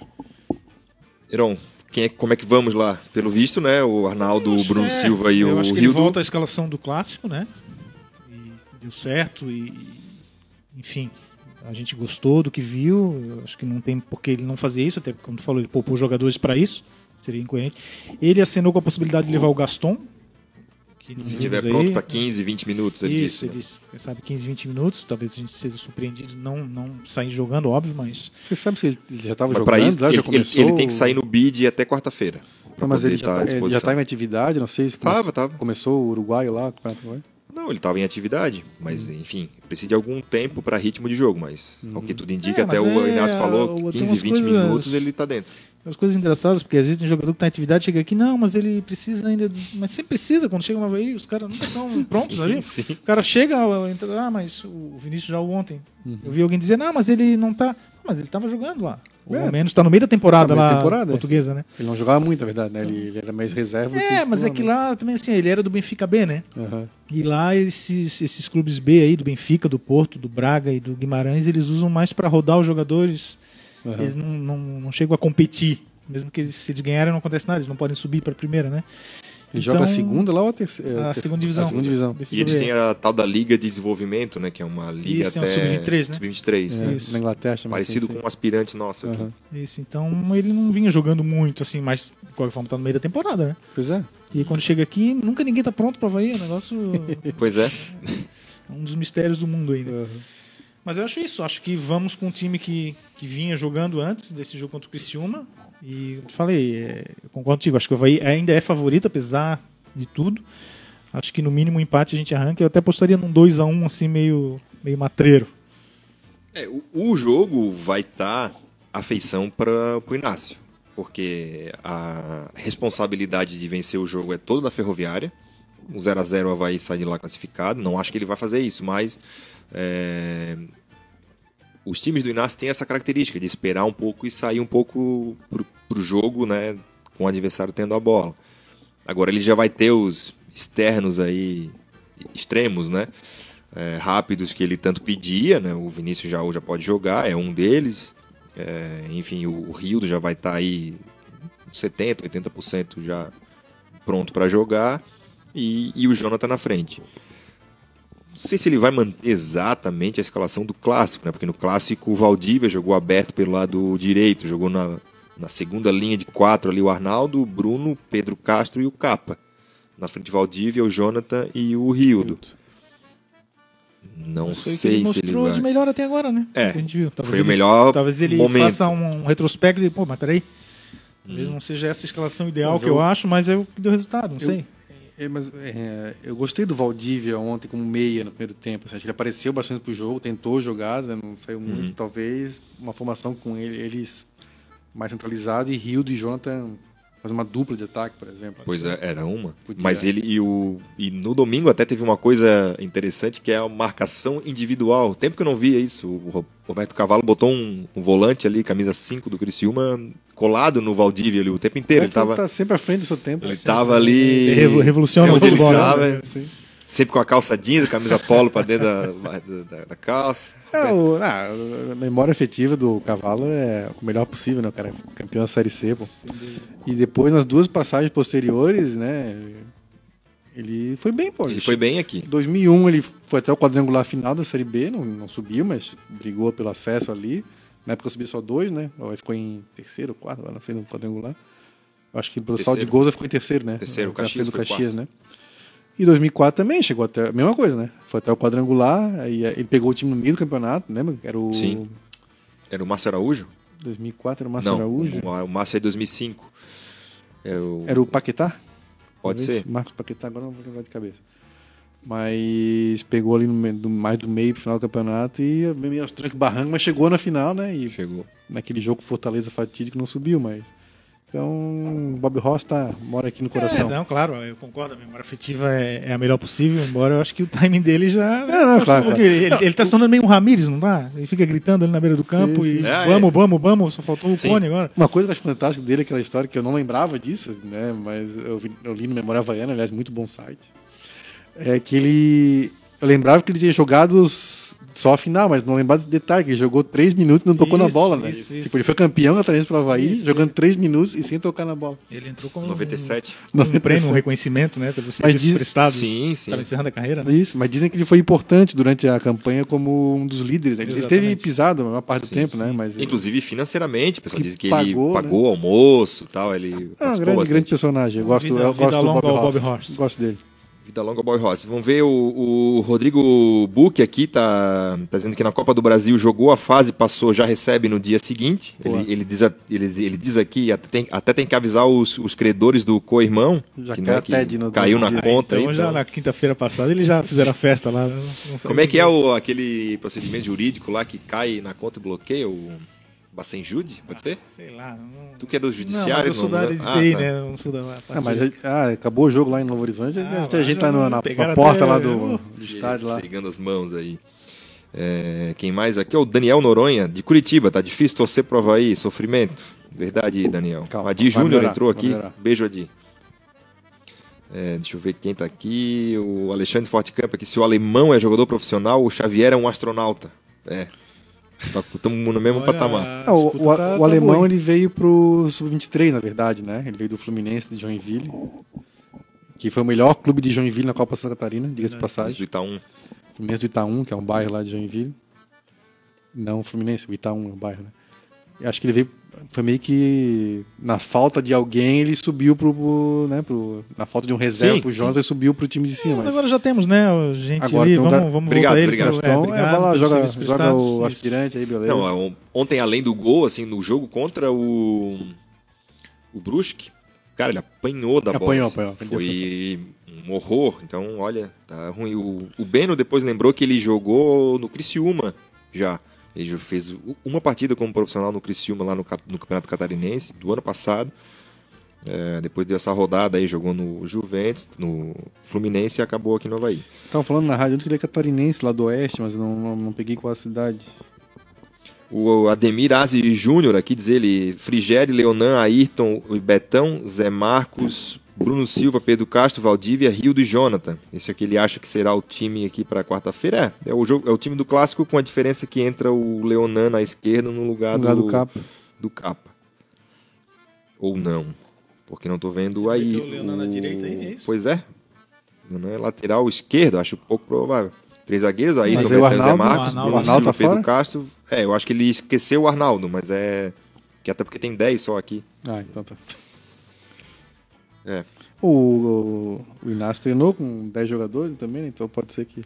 Heron, quem é, como é que vamos lá? Pelo visto, né? O Arnaldo, o Bruno é, Silva e eu o acho que ele Rildo. volta à escalação do clássico, né? E deu certo e. Enfim. A gente gostou do que viu. Acho que não tem por que ele não fazer isso, até porque, como tu falou, ele poupou jogadores para isso. Seria incoerente. Ele acenou com a possibilidade de levar o Gaston. Se tiver aí- pronto para 15, 20 minutos, ele Isso, disse. ele né? disse, sabe 15, 20 minutos. Talvez a gente seja surpreendido não não sair jogando, óbvio, mas Você sabe se ele ele já estava jogando para isso, lá, ele, já ele- começou? ele tem que sair no bid até quarta-feira. Não, mas ele já, tá, ele já disposição. tá em atividade, não sei se Tava, começou, tava. começou o uruguaio lá, o campeonato uruguaio. Não, ele estava em atividade, mas enfim, precisa de algum tempo para ritmo de jogo, mas ao que tudo indica, É, até o é, Inácio falou, o- tem 15, umas 20 coisas- minutos ele tá dentro. as coisas engraçadas, porque às vezes tem jogador que tá em atividade, chega aqui, não, mas ele precisa ainda. de- Mas sempre precisa, quando chega uma vez, os caras nunca estão prontos ali. Sim. O cara chega, entra, ah, mas o Vinícius já ontem. Eu vi alguém dizer, não, mas ele não tá. Mas ele tava jogando lá. Ou É. menos tá no meio da temporada Tá no meio da lá, temporada, é. portuguesa, né? Ele não jogava muito, na verdade, né? Ele, ele era mais reserva. É, mas é que lá também assim, ele era do Benfica B, né? né? Aham. E lá esses, esses clubes B aí, do Benfica, do Porto, do Braga e do Guimarães, eles usam mais para rodar os jogadores. Aham. Eles não, não, não chegam a competir. Mesmo que eles, se eles ganharem, não acontece nada, eles não podem subir para a primeira, né? Ele joga a Então, segunda lá ou a terceira? A terceira- segunda divisão. A segunda divisão. E eles têm a tal da Liga de Desenvolvimento, né? Que é uma liga Isso, a até Sub-23, né? Sub-23. É, Isso. Na Inglaterra também. Parecido tem com um aspirante nosso aqui. Aham. Isso, então ele não vinha jogando muito, assim, mas de qualquer forma tá no meio da temporada, né? Pois é. E quando chega aqui, nunca ninguém tá pronto pra Havaí, é um negócio. Pois é. é um dos mistérios do mundo ainda. Aham. Mas eu acho isso, acho que vamos com um time que, que vinha jogando antes desse jogo contra o Criciúma. E eu te falei, é, concordo contigo, acho que o Havaí ainda é favorito, apesar de tudo. Acho que no mínimo um empate a gente arranca. Eu até apostaria num 2x1, assim, meio, meio matreiro. É, o, o jogo vai estar afeição para o Inácio, porque a responsabilidade de vencer o jogo é toda da Ferroviária. O 0 a 0 o Havaí sai de lá classificado. Não acho que ele vai fazer isso, mas é, os times do Inácio têm essa característica de esperar um pouco e sair um pouco para o jogo, né, com o adversário tendo a bola. Agora ele já vai ter os externos aí extremos, né? é, rápidos que ele tanto pedia, né? O Vinícius já, já pode jogar, é um deles. É, enfim, o, o Rildo já vai estar aí 70%, 80% já pronto para jogar. E, e o Jonathan na frente. Não sei se ele vai manter exatamente a escalação do clássico, né? Porque no clássico o Valdívia jogou aberto pelo lado direito, jogou na, na segunda linha de quatro ali o Arnaldo, o Bruno, Pedro Castro e o Capa. Na frente Valdívia, o Jonathan e o Rildo. Não o que sei ele se ele mostrou vai. de melhor até agora, né? É, a gente viu. Talvez Foi o ele- melhor Talvez ele momento. faça um, um retrospecto e, pô, mas peraí. Talvez não seja essa a escalação ideal Mas que eu, eu- acho, mas é o que deu resultado, não Eu- sei. É, mas é, eu gostei do Valdívia ontem como meia no primeiro tempo. assim, acho que ele apareceu bastante pro jogo, tentou jogar, né, não saiu muito. Uhum. Talvez uma formação com ele- eles mais centralizado e Rildo e Jonathan fazer uma dupla de ataque, por exemplo. Pois é, era uma. Podia. Mas ele e o e no domingo até teve uma coisa interessante que é a marcação individual. Tempo que eu não via isso. O Ro- Roberto Cavalo botou um, um volante ali, camisa 5 do Criciúma, colado no Valdívia ali o tempo inteiro. Ele tava tá sempre à frente do seu tempo. ele assim. tava ali Ele revo- revoluciona o futebol, né? estava, Assim. sempre com a calça jeans, a camisa polo para dentro da, da, da calça. É, o- ah, a memória afetiva do Cavalo é o melhor possível, né? O cara é campeão da Série C, pô. E depois, nas duas passagens posteriores, né? Ele foi bem, pô. Ele foi bem aqui. Em 2001 ele foi até o quadrangular final da Série B, não, não subiu, mas brigou pelo acesso ali. Na época subiu só dois, né? Ele ficou em terceiro, quarto, agora não sei, no quadrangular. Eu Acho que pelo saldo de gols ele ficou em terceiro, né? Terceiro, o Caxias do Caxias, né? E 2004 também chegou até a mesma coisa, né? Foi até o quadrangular, aí ele pegou o time no meio do campeonato, lembra? Era o Sim. Era o Márcio Araújo? 2004 era o Márcio não, Araújo. o Márcio é 2005. Era o, Era o Paquetá? Pode Talvez? ser. Marcos Paquetá, agora não vou lembrar de cabeça. Mas pegou ali no, meio- do- mais do meio pro final do campeonato e meio aos trancos barranco, mas chegou na final, né? E Chegou. naquele jogo Fortaleza fatídico não subiu, mas. Então, Bob Ross tá, mora aqui no coração. É, não, claro, eu concordo, a memória afetiva é, é a melhor possível, embora eu acho que o timing dele já. Não, não, claro, claro. pouquinho. Ele, ele tá se tornando meio um Ramires, não tá? Ele fica gritando ali na beira do campo Sim, e sim. É, vamos, é. vamos, vamos, só faltou o Sim. Cone agora. Uma coisa que eu acho fantástica dele, aquela história que eu não lembrava disso, né? Mas eu, vi- eu li no Memória Havaiana, aliás, muito bom site. É que ele. Eu lembrava que ele tinha jogado só a final, mas não lembrar desse detalhe, que ele jogou três minutos e não tocou na Isso, bola, né? isso, isso. Tipo, ele foi campeão catarinense pro Havaí, Isso, jogando três minutos e sem tocar na bola. Ele entrou como 97. um, um prêmio, um reconhecimento, né? Pelos Mas serviços diz- prestados. Sim, sim. Estava encerrando a carreira, né? Isso, mas dizem que ele foi importante durante a campanha como um dos líderes. né? Ele teve pisado a maior parte do Sim, tempo, né? sim. Mas ele- Inclusive financeiramente, o pessoal Que diz que pagou, ele né? pagou almoço tal, ele é um participou grande, bastante. grande personagem. Eu gosto, Vida- eu vida gosto do Bob. Horse. Gosto dele. Vida longa, Boy Rossi. Vamos ver o, o Rodrigo Buch aqui, tá, tá dizendo que na Copa do Brasil jogou a fase, passou, já recebe no dia seguinte. Ele, ele, diz, a- ele, ele diz aqui, até tem, até tem que avisar os, os credores do co-irmão, Já que, né, que no- caiu na dia. conta. Então, aí, já então- na quinta-feira passada, eles já fizeram a festa lá. né? Não Como é que é o, aquele procedimento jurídico lá que cai na conta e bloqueia? O Bacenjude, pode ser? Sei lá. Não... Tu que é do Não, judiciário? mas eu sou da área de Ah, TI, tá. né? Eu não sou da Ah, mas de- ah, acabou o jogo lá em Novo Horizonte, Ah, a gente lá tá na, na porta até- lá do, do estádio lá. Pegando as mãos aí. É, quem mais aqui é o Daniel Noronha, de Curitiba. Tá difícil torcer pro Havaí, sofrimento. Verdade, Daniel. Calma, Adi Júnior entrou aqui. melhorar. Beijo, Adi. É, deixa eu ver quem tá aqui. O Alexandre Fortecamp aqui. Se o alemão é jogador profissional, o Xavier é um astronauta. É. Estamos no mesmo Olha, patamar. Ah, o, o- tá- o tá alemão ele veio pro Sub-23, na verdade, né? Ele veio do Fluminense de Joinville, que foi o melhor clube de Joinville na Copa Santa Catarina, diga-se de Mas passagem. do Itaú. Fluminense do Itaú, que é um bairro lá de Joinville. Não Fluminense, o Itaú é um bairro, né? Eu acho que ele veio, foi meio que na falta de alguém, ele subiu pro, pro, né, pro na falta de um reserva Sim, pro. Jonas, ele subiu pro time de cima. Mas mas- agora já temos, né? Gente Agora ali, então vamos, vamos Obrigado, voltar ele. obrigado. pro- Então, é, obrigado vai lá, joga, joga o aspirante aí, beleza. Não, é on- ontem, além do gol, assim, no jogo contra o. O Brusque, cara, ele apanhou da bola. Apanhou, assim. apanhou, apanhou. Foi um horror. Então, olha, tá ruim. O, o Beno depois lembrou que ele jogou no Criciúma já. Ele fez uma partida como profissional no Criciúma lá no, no Campeonato Catarinense do ano passado. É, depois dessa rodada aí, jogou no Juventus, no Fluminense e acabou aqui no Havaí. Estavam falando na rádio que ele é catarinense lá do oeste, mas eu não, não, não peguei qual a cidade. O Ademir Aze Júnior aqui diz ele, Frigério, Leonan, Ayrton, Betão, Zé Marcos, Bruno Silva, Pedro Castro, Valdívia, Rildo e Jonathan. Esse aqui ele acha que será o time aqui para quarta-feira. É, é o jogo, é o time do clássico com a diferença que entra o Leonan na esquerda no lugar, No lugar do, do Capa. do Capa. Ou não, porque não tô vendo aí. O Leonan na direita aí, é isso? Pois é. Leonan é lateral esquerdo, acho pouco provável. Três zagueiros, aí Mas aí o Zé Arnaldo- Marcos, o Arnaldo- Bruno o Arnaldo Silva, tá Pedro fora? Castro. É, eu acho que ele esqueceu o Arnaldo, mas é. Que até porque tem 10 só aqui. Ah, então tá. É. O, o, o Inácio treinou com 10 jogadores também, né? então pode ser que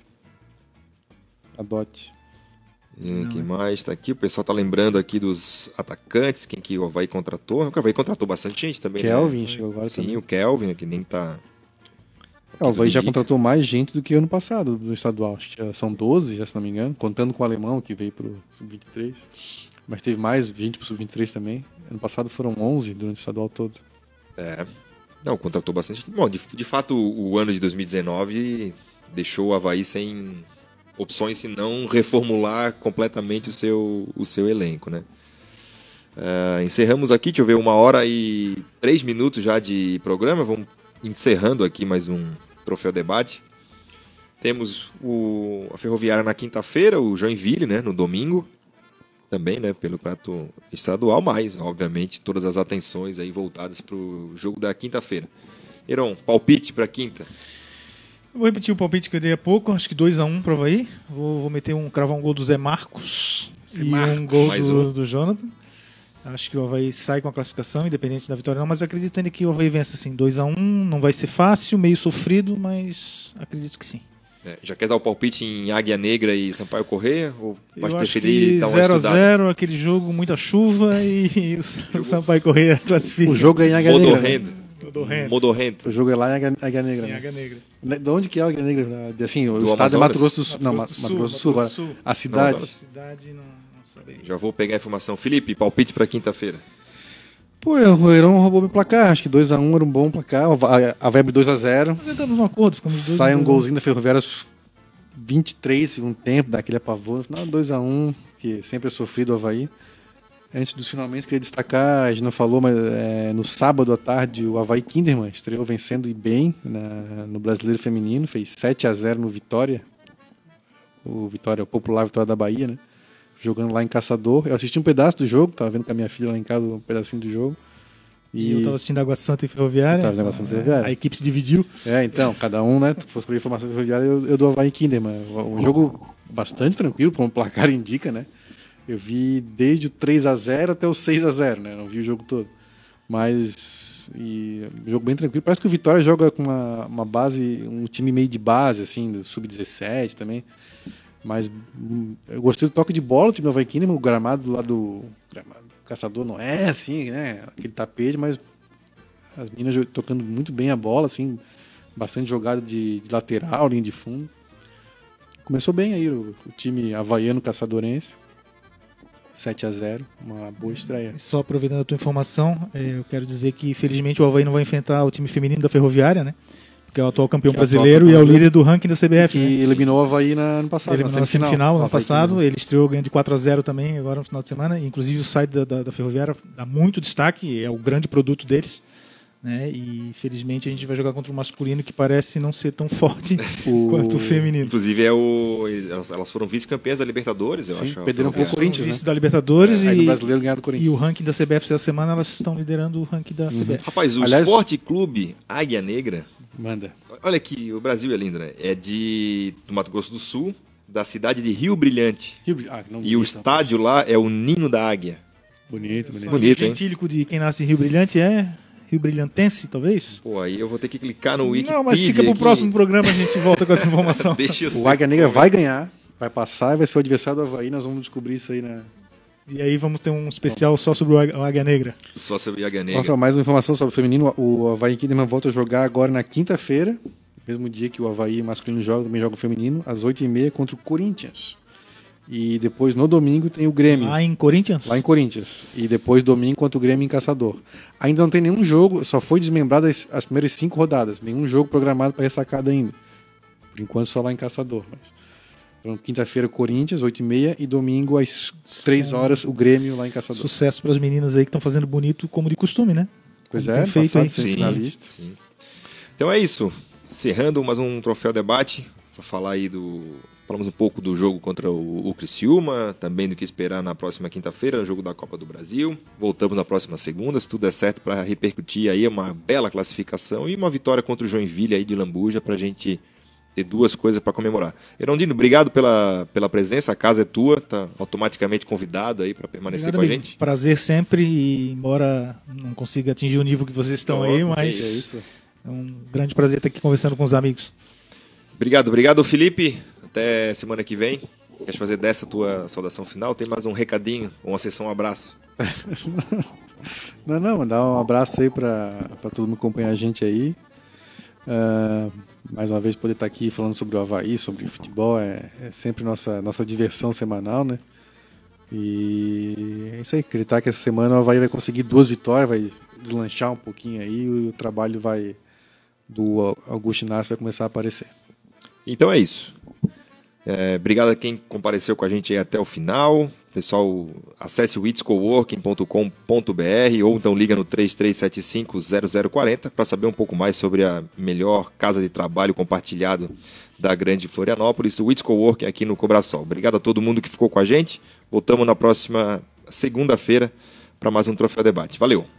adote. E quem mais tá aqui? O pessoal tá lembrando aqui dos atacantes, quem que o Havaí contratou. O Havaí contratou bastante gente também. né? Kelvin chegou agora Sim, também. o Kelvin, que nem tá. É, o Havaí já contratou mais gente do que ano passado no estadual. Acho que já são 12, já, se não me engano, contando com o alemão que veio pro Sub-23. Mas teve mais gente pro Sub-23 também. Ano passado foram 11 durante o estadual todo. É. Não, contratou bastante. Bom, de, de fato, o, ano de 2019 deixou o Havaí sem opções se não reformular completamente o seu, o seu elenco, né? É, encerramos aqui, deixa eu ver, uma hora e três minutos já de programa. Vamos encerrando aqui mais um Troféu Debate. Temos o, a Ferroviária na quinta-feira, o Joinville, né, no domingo. Também, né, pelo prato estadual, mas, obviamente, todas as atenções aí voltadas para o jogo da quinta-feira. Heron, palpite para quinta. Eu Vou repetir o palpite que eu dei há pouco, acho que 2x1 pro Havaí. Vou, vou meter um, cravar um gol do Zé Marcos Zé e Marcos, um gol do, um. do Jonathan. Acho que o Havaí sai com a classificação, independente da vitória não, mas acredito ainda que o Havaí vença assim, 2x1, não vai ser fácil, meio sofrido, mas acredito que sim. É, já quer dar o palpite em Águia Negra e Sampaio Correia? Ou pode eu acho preferir que dar uma estudada? 0x0, aquele jogo, muita chuva e o, Sampaio Correia classifica. O jogo é em Águia Negra. né? Modorrendo. Modorrento. Modorrento. O jogo é lá em Águia, Águia Negra. Em né? Águia Negra. Ne- De onde que é Águia Negra? Assim, o Do estado é Amazonas? Mato Grosso do Sul. Não, Grosso Mato do Mato Sul, Grosso do Sul. Mato Grosso do agora. Sul. A cidade. Amazonas. Cidade não, não. Já vou pegar a informação. Felipe, palpite para quinta-feira. Pô, o Heron roubou meu placar. Acho que 2x1 era um bom placar. A, a Vibe 2x0. Nós entramos num acordo, ficamos dois Sai um golzinho da Ferroviária aos 23 segundo tempo, dá aquele apavoro. Final 2x1, que sempre é sofrido o Havaí. Antes dos finalmente, queria destacar, a gente não falou, mas é, no sábado à tarde o Havaí Kinderman estreou vencendo e bem na- no Brasileiro Feminino, fez 7x0 no Vitória. o Vitória, o popular Vitória da Bahia, né? Jogando lá em Caçador. Eu assisti um pedaço do jogo, tava vendo com a minha filha lá em casa um pedacinho do jogo. E, eu tava assistindo Água Santa e Ferroviária. Tava Água Santa e Ferroviária. A equipe se dividiu. É, então, cada um, né? Se fosse por informação ferroviária, eu, eu dou Havaí Kinderman. Um jogo bastante tranquilo, como o placar indica, né? Eu vi desde o 3 a 0 até o 6 a 0 né? Não vi o jogo todo. Mas. E, jogo bem tranquilo. Parece que o Vitória joga com uma, uma base, um time meio de base, assim, do sub-17 também. Mas hum, eu gostei do toque de bola, o time do Havaí Kinderman, o gramado lá do. Gramado do Caçador não é assim, né? Aquele tapete, mas as meninas tocando muito bem a bola, assim, bastante jogada de, de lateral, linha de fundo. Começou bem aí o, o time havaiano caçadorense. 7 a 0 uma boa estreia. Só aproveitando a tua informação, eu quero dizer que felizmente o Havaí não vai enfrentar o time feminino da Ferroviária, né? Que é o atual campeão que brasileiro é e é o líder do ranking da CBF. Que né? eliminou o Havaí no ano passado. Eliminou na semifinal, semifinal no ano passado. Ele estreou ganhando de 4 a 0 também, agora no final de semana. Inclusive o site da, da, da Ferroviária dá muito destaque, é o grande produto deles. Né? E felizmente a gente vai jogar contra o masculino que parece não ser tão forte o... quanto o feminino. Inclusive é o elas foram vice-campeãs da Libertadores, eu Sim, acho. Perderam para o Corinthians, vice né? da Libertadores é, e o brasileiro ganhado do Corinthians. E o ranking da CBF essa semana elas estão liderando o ranking da CBF. Uhum. Rapaz, o Aliás, Esporte Clube Águia Negra. Manda. Olha aqui, o Brasil é lindo, né? É de do Mato Grosso do Sul, da cidade de Rio Brilhante. Rio... Ah, e bonito, o estádio lá é o Ninho da Águia. Bonito, bonito. bonito o gentílico de quem nasce em Rio Brilhante é Rio Brilhantense, talvez? Pô, aí eu vou ter que clicar no Wikipedia. Não, mas fica pro aqui. próximo programa a gente volta com essa informação. Deixa eu o Águia Negra vai ganhar, vai passar e vai ser o adversário do Havaí. Nós vamos descobrir isso aí na. E aí vamos ter um especial só sobre o Águia Negra. Só sobre o Águia Negra. Rafael, mais uma informação sobre o feminino. O Havaí Kinderman volta a jogar agora na quinta-feira, mesmo dia que o Havaí masculino joga, também joga o feminino, às 8h30 contra o Corinthians. E depois no domingo tem o Grêmio. Lá em Corinthians? Lá em Corinthians. E depois domingo contra o Grêmio em Caçador. Ainda não tem nenhum jogo, só foi desmembrado as, as primeiras cinco rodadas. Nenhum jogo programado para ressacada ainda. Por enquanto só lá em Caçador. Mas... Então, quinta-feira Corinthians, 8h30 e domingo às 3 horas o Grêmio lá em Caçador. Sucesso para as meninas aí que estão fazendo bonito como de costume, né? Pois como é, feito passado, aí. Sim, sim. Então é isso. Encerrando mais um troféu debate para falar aí do Falamos um pouco do jogo contra o, o Criciúma, também do que esperar na próxima quinta-feira, jogo da Copa do Brasil. Voltamos na próxima segunda, se tudo der certo, para repercutir aí uma bela classificação e uma vitória contra o Joinville aí de Lambuja para a gente ter duas coisas para comemorar. Erondino, obrigado pela, pela presença, a casa é tua, tá automaticamente convidado aí para permanecer obrigado, com a amigo. gente. Prazer sempre, e embora não consiga atingir o nível que vocês estão Oh, aí, mas é isso. é um grande prazer estar aqui conversando com os amigos. Obrigado, obrigado, Felipe. Até semana que vem. Queres fazer dessa tua saudação final? Tem mais um recadinho, uma sessão um abraço. Não, não, mandar um abraço aí para todo mundo acompanhar a gente aí. Uh, mais uma vez poder estar aqui falando sobre o Havaí, sobre futebol, é, é, sempre nossa, nossa diversão semanal, né? E é isso aí, acreditar que essa semana o Havaí vai conseguir duas vitórias, vai deslanchar um pouquinho aí e o trabalho vai do Augusto Inácio vai começar a aparecer. Então é isso. É, obrigado a quem compareceu com a gente até o final. Pessoal, acesse o itscoworking.com.br ou então liga no 33750040 para saber um pouco mais sobre a melhor casa de trabalho compartilhado da grande Florianópolis, o It's Coworking aqui no Cobrasol. Obrigado a todo mundo que ficou com a gente. Voltamos na próxima segunda-feira para mais um Troféu Debate. Valeu!